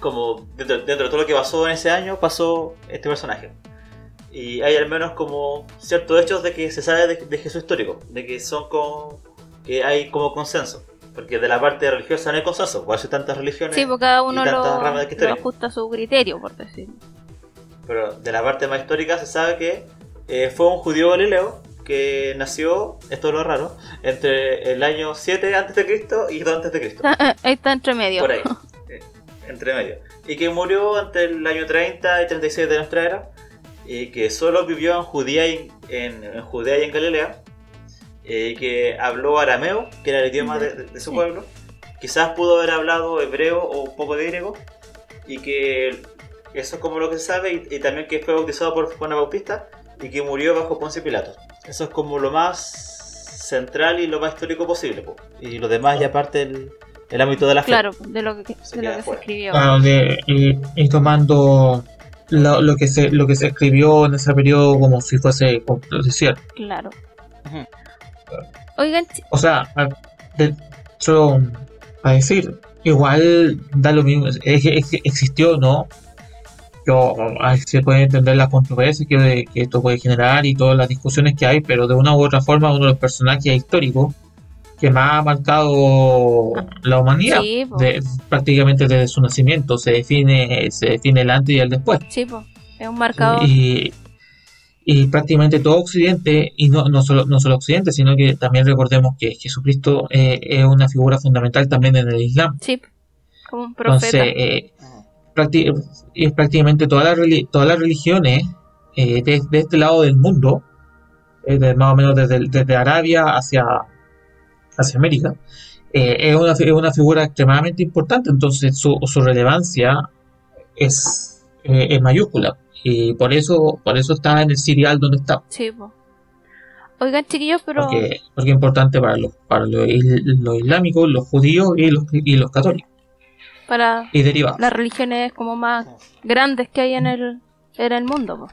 como dentro, dentro de todo lo que pasó en ese año, pasó este personaje. Y hay al menos como ciertos hechos de que se sabe de, de Jesús histórico, de que son como, que hay como consenso. Porque de la parte religiosa no hay consenso, por eso hay tantas religiones. Sí, porque cada uno lo, lo ajusta a su criterio, por decirlo. pero de la parte más histórica se sabe que eh, fue un judío galileo que nació, esto es lo raro, entre el año 7 a.C. y 2 a.C. Ahí está entre medio. Por ahí, eh, entre medio. Y que murió entre el año 30 y 36 de nuestra era. Y que solo vivió en Judea y en, en Judea y en Galilea. eh, Y que habló arameo, que era el idioma de, de- de su Sí. pueblo. Quizás pudo haber hablado hebreo o un poco de griego. Y que eso es como lo que se sabe. Y, y también que fue bautizado por Juan Bautista. Y que murió bajo Poncio Pilato. Eso es como lo más central y lo más histórico posible. po. Y lo demás ya parte el, el ámbito de la fe. Claro, de lo que, Se de lo que se escribió. Claro, de, y, y tomando lo, lo que se lo que se escribió en ese periodo como si fuese cierto. Claro. Oigan, O sea, a, de, a decir, igual da lo mismo, existió o no. Yo, se puede entender las controversias que, que esto puede generar y todas las discusiones que hay, pero de una u otra forma uno de los personajes históricos que más ha marcado la humanidad, Sí, po. de- prácticamente desde su nacimiento, se define, se define el antes y el después. sí, po, es un marcador. Y, y prácticamente todo Occidente, y no, no, solo, no solo Occidente, sino que también recordemos que Jesucristo eh, es una figura fundamental también en el Islam. Sí, como un profeta. Entonces, eh, prácti- es prácticamente todas las, todas las religiones eh, de, de este lado del mundo, eh, más o menos desde, desde Arabia hacia, hacia América, eh, es, una, fi- es una figura extremadamente importante, entonces su, su relevancia es, eh, es mayúscula. Y por eso, por eso está en el serial donde está, Sí, po. Oigan, chiquillos, pero porque, porque es importante para los, para los, los islámicos, los judíos y los, y los católicos, para y derivados. las religiones como más grandes que hay en el, en el mundo, po.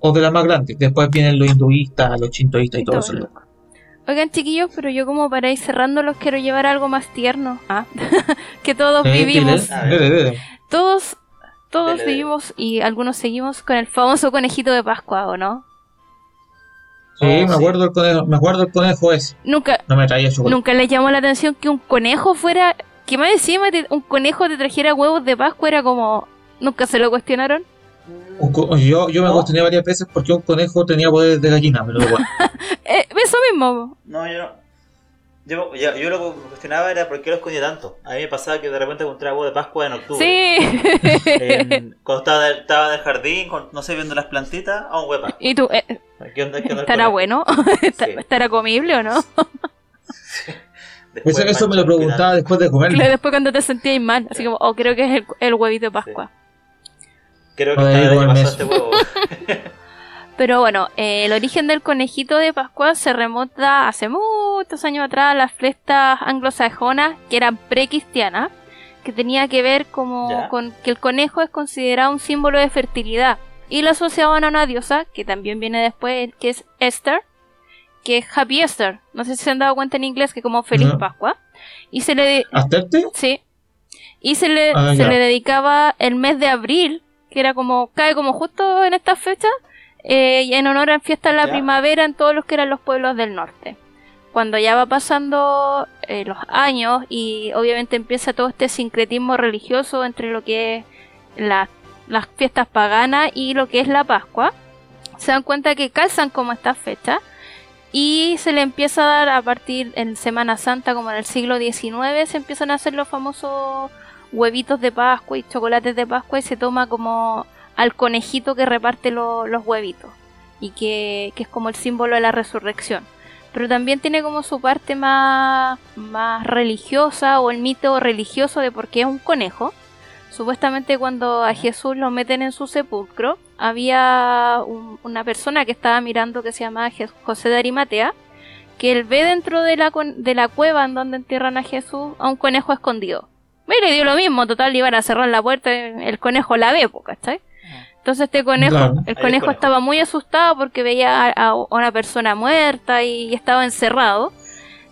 o de las más grandes. Después vienen los hinduistas, los chintoístas y Y todo todo eso. Oigan, chiquillos, pero yo como para ir cerrando los quiero llevar a algo más tierno. Ah, que todos Eh, vivimos. Todos, todos vivimos y algunos seguimos con el famoso conejito de Pascua, ¿o no? Sí, Oh, me sí. acuerdo el conejo, me acuerdo el conejo ese. Nunca, No me traía chocolate. nunca les llamó la atención que un conejo fuera, que más encima un conejo te trajera huevos de Pascua era como, nunca se lo cuestionaron. Un yo, yo me No. cuestioné varias veces porque un conejo tenía poderes de gallina, pero bueno. Eh, eso mismo. No, yo no. Yo, yo, yo lo que me cuestionaba era por qué lo escondía tanto. A mí me pasaba que de repente encontraba huevo de Pascua en octubre. Sí. En- cuando estaba, estaba en el jardín, con- no sé, viendo las plantitas, a un huevo y tú, eh, ¿Qué onda? ¿Qué onda el ¿estará bueno? ¿Está- Sí. ¿Estará comible o no? Después Eso, eso me lo preguntaba después de comer. Después cuando te sentías mal, así como, oh, creo que es el, el huevito de Pascua. Creo que está el año pasado este huevo. Pero bueno, eh, el origen del conejito de Pascua se remonta hace muchos años atrás a las fiestas anglosajonas que eran precristianas, que tenía que ver como Ya. con que el conejo es considerado un símbolo de fertilidad y lo asociaban a una diosa que también viene después, que es Esther, que es Happy Esther. No sé si se han dado cuenta en inglés que como Feliz No. Pascua. Y se le ¿Asterte? Sí. Y se le, Ah, se le dedicaba el mes de abril, que era como, cae como justo en estas fechas, eh, y en honor a fiesta de la Ya. primavera en todos los que eran los pueblos del norte. Cuando ya va pasando eh, los años y obviamente empieza todo este sincretismo religioso entre lo que es la- las fiestas paganas y lo que es la Pascua, se dan cuenta que calzan como estas fechas y se le empieza a dar a partir en Semana Santa, como en el siglo XIX, se empiezan a hacer los famosos huevitos de Pascua y chocolates de Pascua y se toma como al conejito que reparte lo- los huevitos y que, que es como el símbolo de la resurrección. Pero también tiene como su parte más, más religiosa o el mito religioso de por qué es un conejo. Supuestamente cuando a Jesús lo meten en su sepulcro, había un- una persona que estaba mirando que se llamaba José de Arimatea, que él ve dentro de la, de la cueva en donde entierran a Jesús a un conejo escondido. Y le dio lo mismo, total, iban a cerrar la puerta, el conejo la ve, ¿cachai? Entonces este conejo, Claro. el el conejo estaba muy asustado porque veía a, a una persona muerta y estaba encerrado.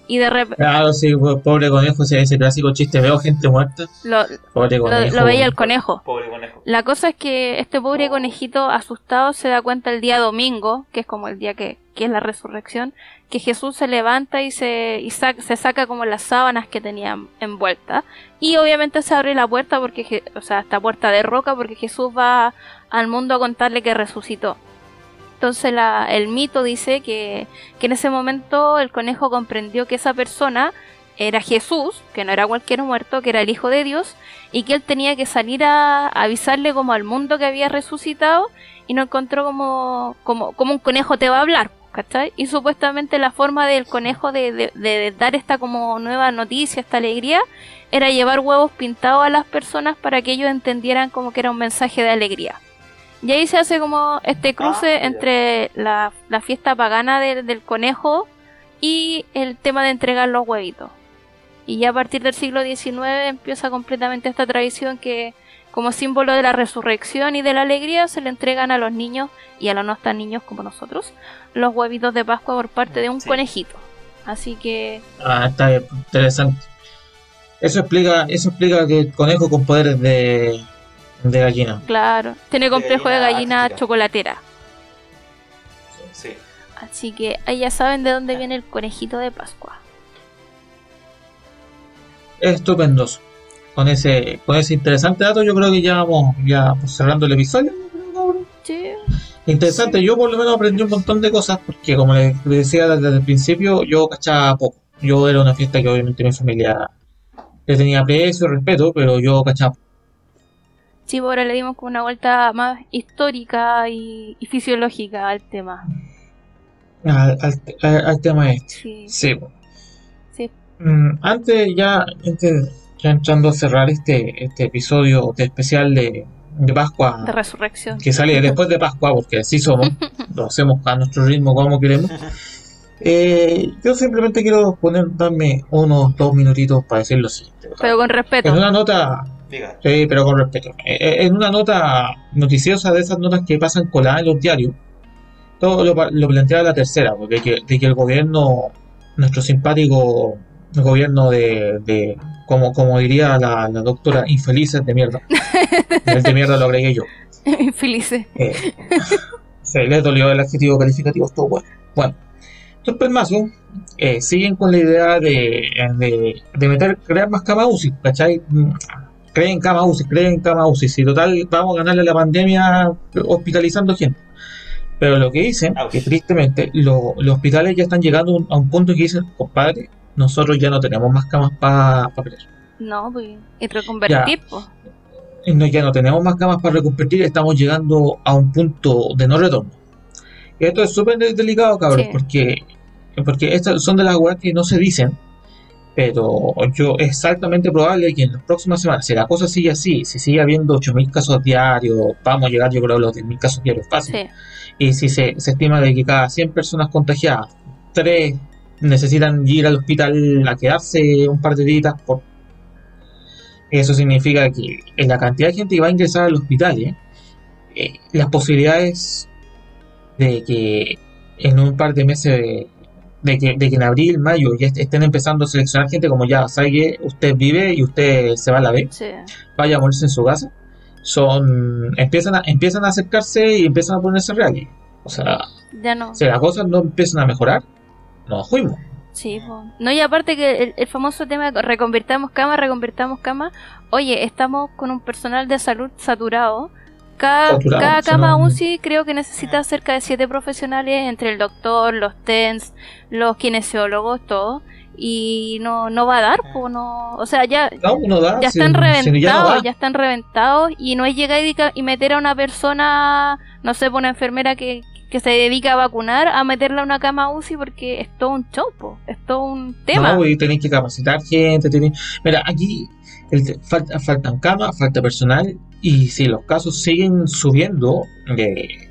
Y de repente Claro, sí, po- pobre conejo, ese, ese clásico chiste, veo gente muerta. lo, Pobre conejo. lo veía el conejo. Pobre conejo. La cosa es que este pobre conejito asustado se da cuenta el día domingo, que es como el día que, que es la resurrección, que Jesús se levanta y se, y sa- se saca como las sábanas que tenía envueltas. Y obviamente se abre la puerta porque, o sea, esta puerta de roca porque Jesús va al mundo a contarle que resucitó. Entonces la- el mito dice que, en ese momento el conejo comprendió que esa persona era Jesús, que no era cualquier muerto, que era el Hijo de Dios, y que él tenía que salir a avisarle como al mundo que había resucitado, y no encontró como un conejo te va a hablar, ¿cachai? Y supuestamente la forma del conejo de, de- de dar esta como nueva noticia, esta alegría, era llevar huevos pintados a las personas para que ellos entendieran como que era un mensaje de alegría. Y ahí se hace como este cruce Ah, ya. entre la, la fiesta pagana del- del conejo y el tema de entregar los huevitos. Y ya a partir del siglo XIX empieza completamente esta tradición que como símbolo de la resurrección y de la alegría se le entregan a los niños y a los no tan niños como nosotros los huevitos de Pascua por parte de un Sí. conejito. Así que Ah, está bien, interesante. Eso explica, eso explica que el conejo con poderes de, de gallina. claro, tiene complejo de gallina chocolatera. Sí. Así que ahí ya saben de dónde viene el conejito de Pascua. Estupendoso. Con ese, con ese interesante dato, yo creo que ya vamos ya pues, cerrando el episodio. Sí, Interesante, yo por lo menos aprendí un montón de cosas, porque como les decía desde el principio, yo cachaba poco. Yo era una fiesta que obviamente mi familia le tenía aprecio, respeto, pero yo cachaba. Sí, pues ahora le dimos como una vuelta más histórica y, y fisiológica al tema. Al, al, al- al tema este. Sí, Sí. Mm, antes ya, antes, ya entrando a cerrar este, este episodio de especial de, de Pascua, de resurrección. que sale después de Pascua, porque así somos, lo hacemos a nuestro ritmo como queremos. Eh, yo simplemente quiero poner, darme unos dos minutitos para decir lo siguiente. Pero con En respeto. una nota, Diga. sí, pero con respeto, eh, eh, en una nota noticiosa de esas notas que pasan coladas en los diarios, todo lo, lo plantea la tercera, porque que, de que el gobierno, nuestro simpático gobierno de, de como, como diría la, la doctora, infelices de mierda. El de mierda lo agregué yo. Felices. Eh, se les dolió el adjetivo calificativo, estuvo bueno. Bueno, estos pelmazos eh, siguen con la idea de, de, de meter, crear más cama UCI, ¿cachai? Mm, Creen cama UCI, creen cama UCI. Si total vamos a ganarle la pandemia hospitalizando gente. Pero lo que dicen, que tristemente, lo- los hospitales ya están llegando a un punto que dicen, compadre, nosotros ya no tenemos más camas para crear. No, pues. Y reconvertir, pues. no, ya no tenemos más camas para reconvertir, estamos llegando a un punto de no retorno. Esto es súper delicado, cabrón, Sí. porque, porque estas son de las weas que no se dicen, pero yo es altamente probable que en las próximas semanas, si la cosa sigue así, si sigue habiendo 8.000 casos diarios, vamos a llegar yo creo a los 10.000 casos diarios fácil, Sí. y si se, se estima de que cada 100 personas contagiadas, 3 necesitan ir al hospital a quedarse un par de días por... Eso significa que en la cantidad de gente que va a ingresar al hospital, ¿eh? Eh, las posibilidades de que en un par de meses, de que, de que en abril, mayo ya est- estén empezando a seleccionar gente como ya, sabe que usted vive y usted se va a la B, Sí. vaya a morirse en su casa, son empiezan a, empiezan a acercarse y empiezan a ponerse reales. O sea, Ya no. si las cosas no empiezan a mejorar, nos fuimos. Sí, po. no, y aparte que el, el famoso tema de reconvirtamos cama, reconvirtamos cama. Oye, estamos con un personal de salud saturado. Cada, cada cama UCI creo que necesita cerca de siete profesionales, entre el doctor, los TENS, los kinesiólogos, todo. Y no, no va a dar, pues no. O sea, ya, No, uno da, ya están si reventados, ya están reventados y no es llegar y, meter a una persona, no sé, por una enfermera que, que se dedica a vacunar, a meterla a una cama UCI porque es todo un show, po, es todo un tema. No, y tenéis que capacitar gente. tenéis- Mira, aquí el falta, faltan camas, falta personal. Y si los casos siguen subiendo, eh,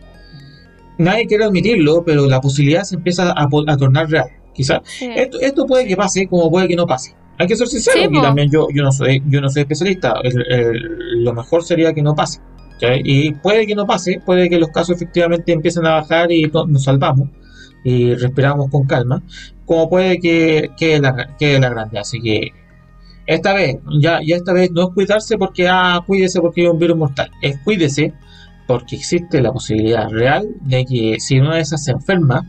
nadie quiere admitirlo, pero la posibilidad se empieza a, tornar real. Quizás Sí. esto, esto puede que pase, como puede que no pase. Hay que ser sincero, Sí, y también yo, yo no soy, yo no soy especialista. El- el- lo mejor sería que no pase. Y puede que no pase, puede que los casos efectivamente empiecen a bajar y nos salvamos y respiramos con calma, como puede que quede la, quede la grande. Así que esta vez, ya, ya esta vez no es cuidarse porque, ah, cuídese porque hay un virus mortal, es cuídese porque existe la posibilidad real de que si una de esas se enferma,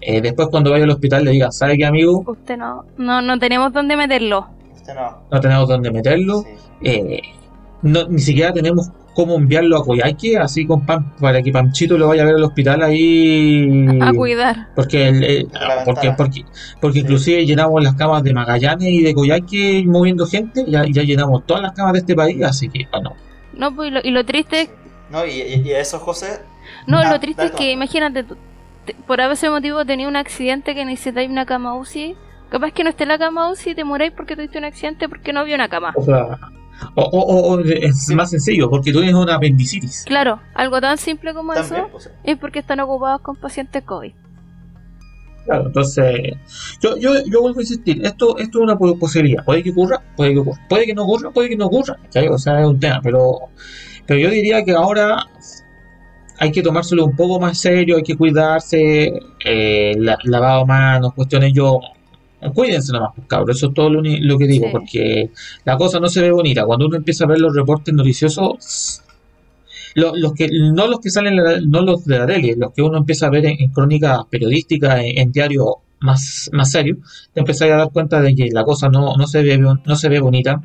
eh, después cuando vaya al hospital le diga, ¿sabe qué amigo? Usted no, no, no tenemos dónde meterlo. Usted no. No tenemos dónde meterlo, Sí. eh, no, ni siquiera tenemos cómo enviarlo a Coyhaique, así con Pam, para que Panchito lo vaya a ver al hospital ahí. A cuidar. Porque, el- el- A la porque, porque, porque Sí. inclusive llenamos las camas de Magallanes y de Coyhaique moviendo gente, ya, ya llenamos todas las camas de este país, así que bueno. No, pues, y lo, y lo triste es No, y, y- eso, José, No, Ah, lo triste es que imagínate, te- por ese motivo tenía un accidente que necesitáis una cama UCI. Capaz que no esté la cama UCI y te moráis porque tuviste un accidente porque no había una cama. O sea, o, o- o- o es Sí. más sencillo, porque tú tienes una apendicitis. Claro, algo tan simple como también, eso José. es porque están ocupados con pacientes COVID. Claro, entonces, yo, yo, yo vuelvo a insistir, esto, esto es una po- posibilidad, puede que ocurra, puede que ocurra, puede que no ocurra, puede que no ocurra, o sea, es un tema, pero, pero yo diría que ahora hay que tomárselo un poco más serio, hay que cuidarse, eh, la- lavado manos, cuestiones, yo, cuídense nomás, pues, cabros, eso es todo lo, lo que digo, Sí. porque la cosa no se ve bonita, cuando uno empieza a ver los reportes noticiosos, lo- los que no los que salen no los de la tele los que uno empieza a ver en, en crónicas periodísticas en, en diarios más más serios te empiezas a dar cuenta de que la cosa no, no se ve no se ve bonita.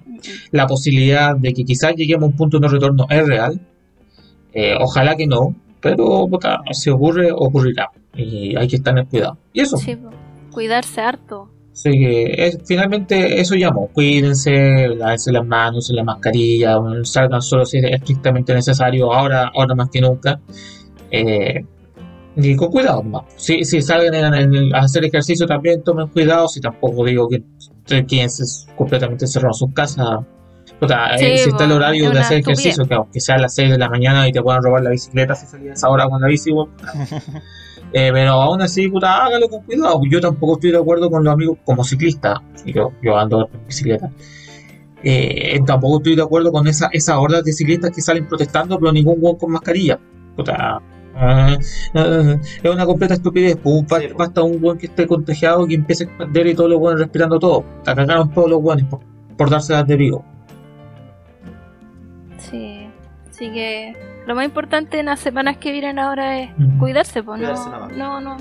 La posibilidad de que quizás lleguemos a un punto de no retorno es real. Eh, ojalá que no pero puta, si ocurre ocurrirá. Y hay que estar en cuidado. Y eso. Sí, cuidarse harto. Así que es- finalmente eso llamo. Cuídense, lávense las manos, usen la mascarilla, salgan solo si es estrictamente necesario, ahora, ahora más que nunca. Eh, y con cuidado nomás. Si, si salgan en- en- a hacer ejercicio también tomen cuidado, si tampoco digo que se queden completamente encerrados en sus casas. Puta, Sí, eh, si está el horario de hacer ejercicio, que aunque sea a las 6 de la mañana y te puedan robar la bicicleta si salías ahora con la bici, bueno, eh, pero aún así, puta, hágalo con cuidado. Yo tampoco estoy de acuerdo con los amigos como ciclista. Yo, yo ando en bicicleta. Eh, tampoco estoy de acuerdo con esa, esas hordas de ciclistas que salen protestando, pero ningún hueón con mascarilla. Puta, eh, es una completa estupidez. Pues, pues. basta un hueón que esté contagiado que empiece a expandir y todos los hueones respirando todo. Te cagaron todos los hueones por, por dárselas de vivo. Sí. Así que lo más importante en las semanas que vienen ahora es Mm. cuidarse, pues Cuidarse no, no, no.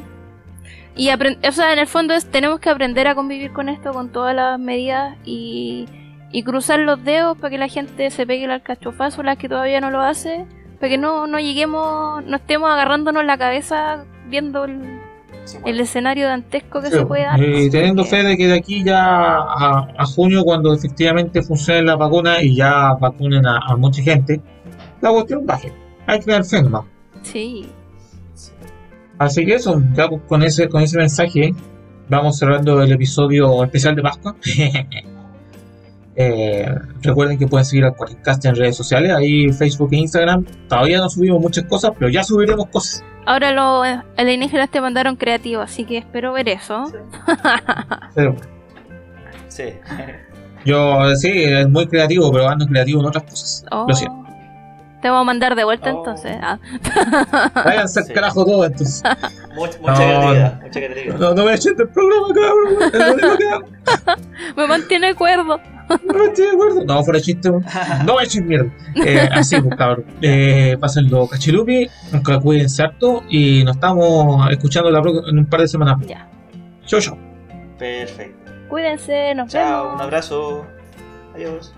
Y aprender, o sea, en el fondo es tenemos que aprender a convivir con esto, con todas las medidas y, y cruzar los dedos para que la gente se pegue el alcachofazo, las que todavía no lo hace, para que no, no lleguemos, no estemos agarrándonos la cabeza viendo el, Sí, el bueno. escenario dantesco que Sí, se puede dar. y teniendo fe de que de aquí ya a, a junio, cuando efectivamente funcione la vacuna y ya vacunen a, a mucha gente, la cuestión baje. Hay que tener fe nomás. Sí. Así que eso, ya pues, con ese, con ese mensaje vamos cerrando el episodio especial de Pascua. Eh, recuerden que pueden seguir al Cuarencast en redes sociales, ahí Facebook e Instagram. Todavía no subimos muchas cosas, pero ya subiremos cosas. Ahora los alienígenas te mandaron creativo, así que espero ver eso. Pero Sí. Yo sí, es muy creativo, pero ando creativo en otras cosas. Oh. Lo siento. Te vamos a mandar de vuelta Oh. entonces. Ah. Váyanse al Sí. carajo todo, entonces. Mucha, mucha No. creatividad. Mucha creatividad. No, no me echen del programa, cabrón. Me mantiene cuerdo. No estoy de acuerdo. No, fuera chiste. No me echen mierda. Eh, así, pues, cabrón. Eh, pásenlo cachilupi. Nunca cuídense harto. Y nos estamos escuchando la en un par de semanas. Ya. Chau, chau. Perfecto. Cuídense, nos Chao, vemos. un abrazo. Adiós.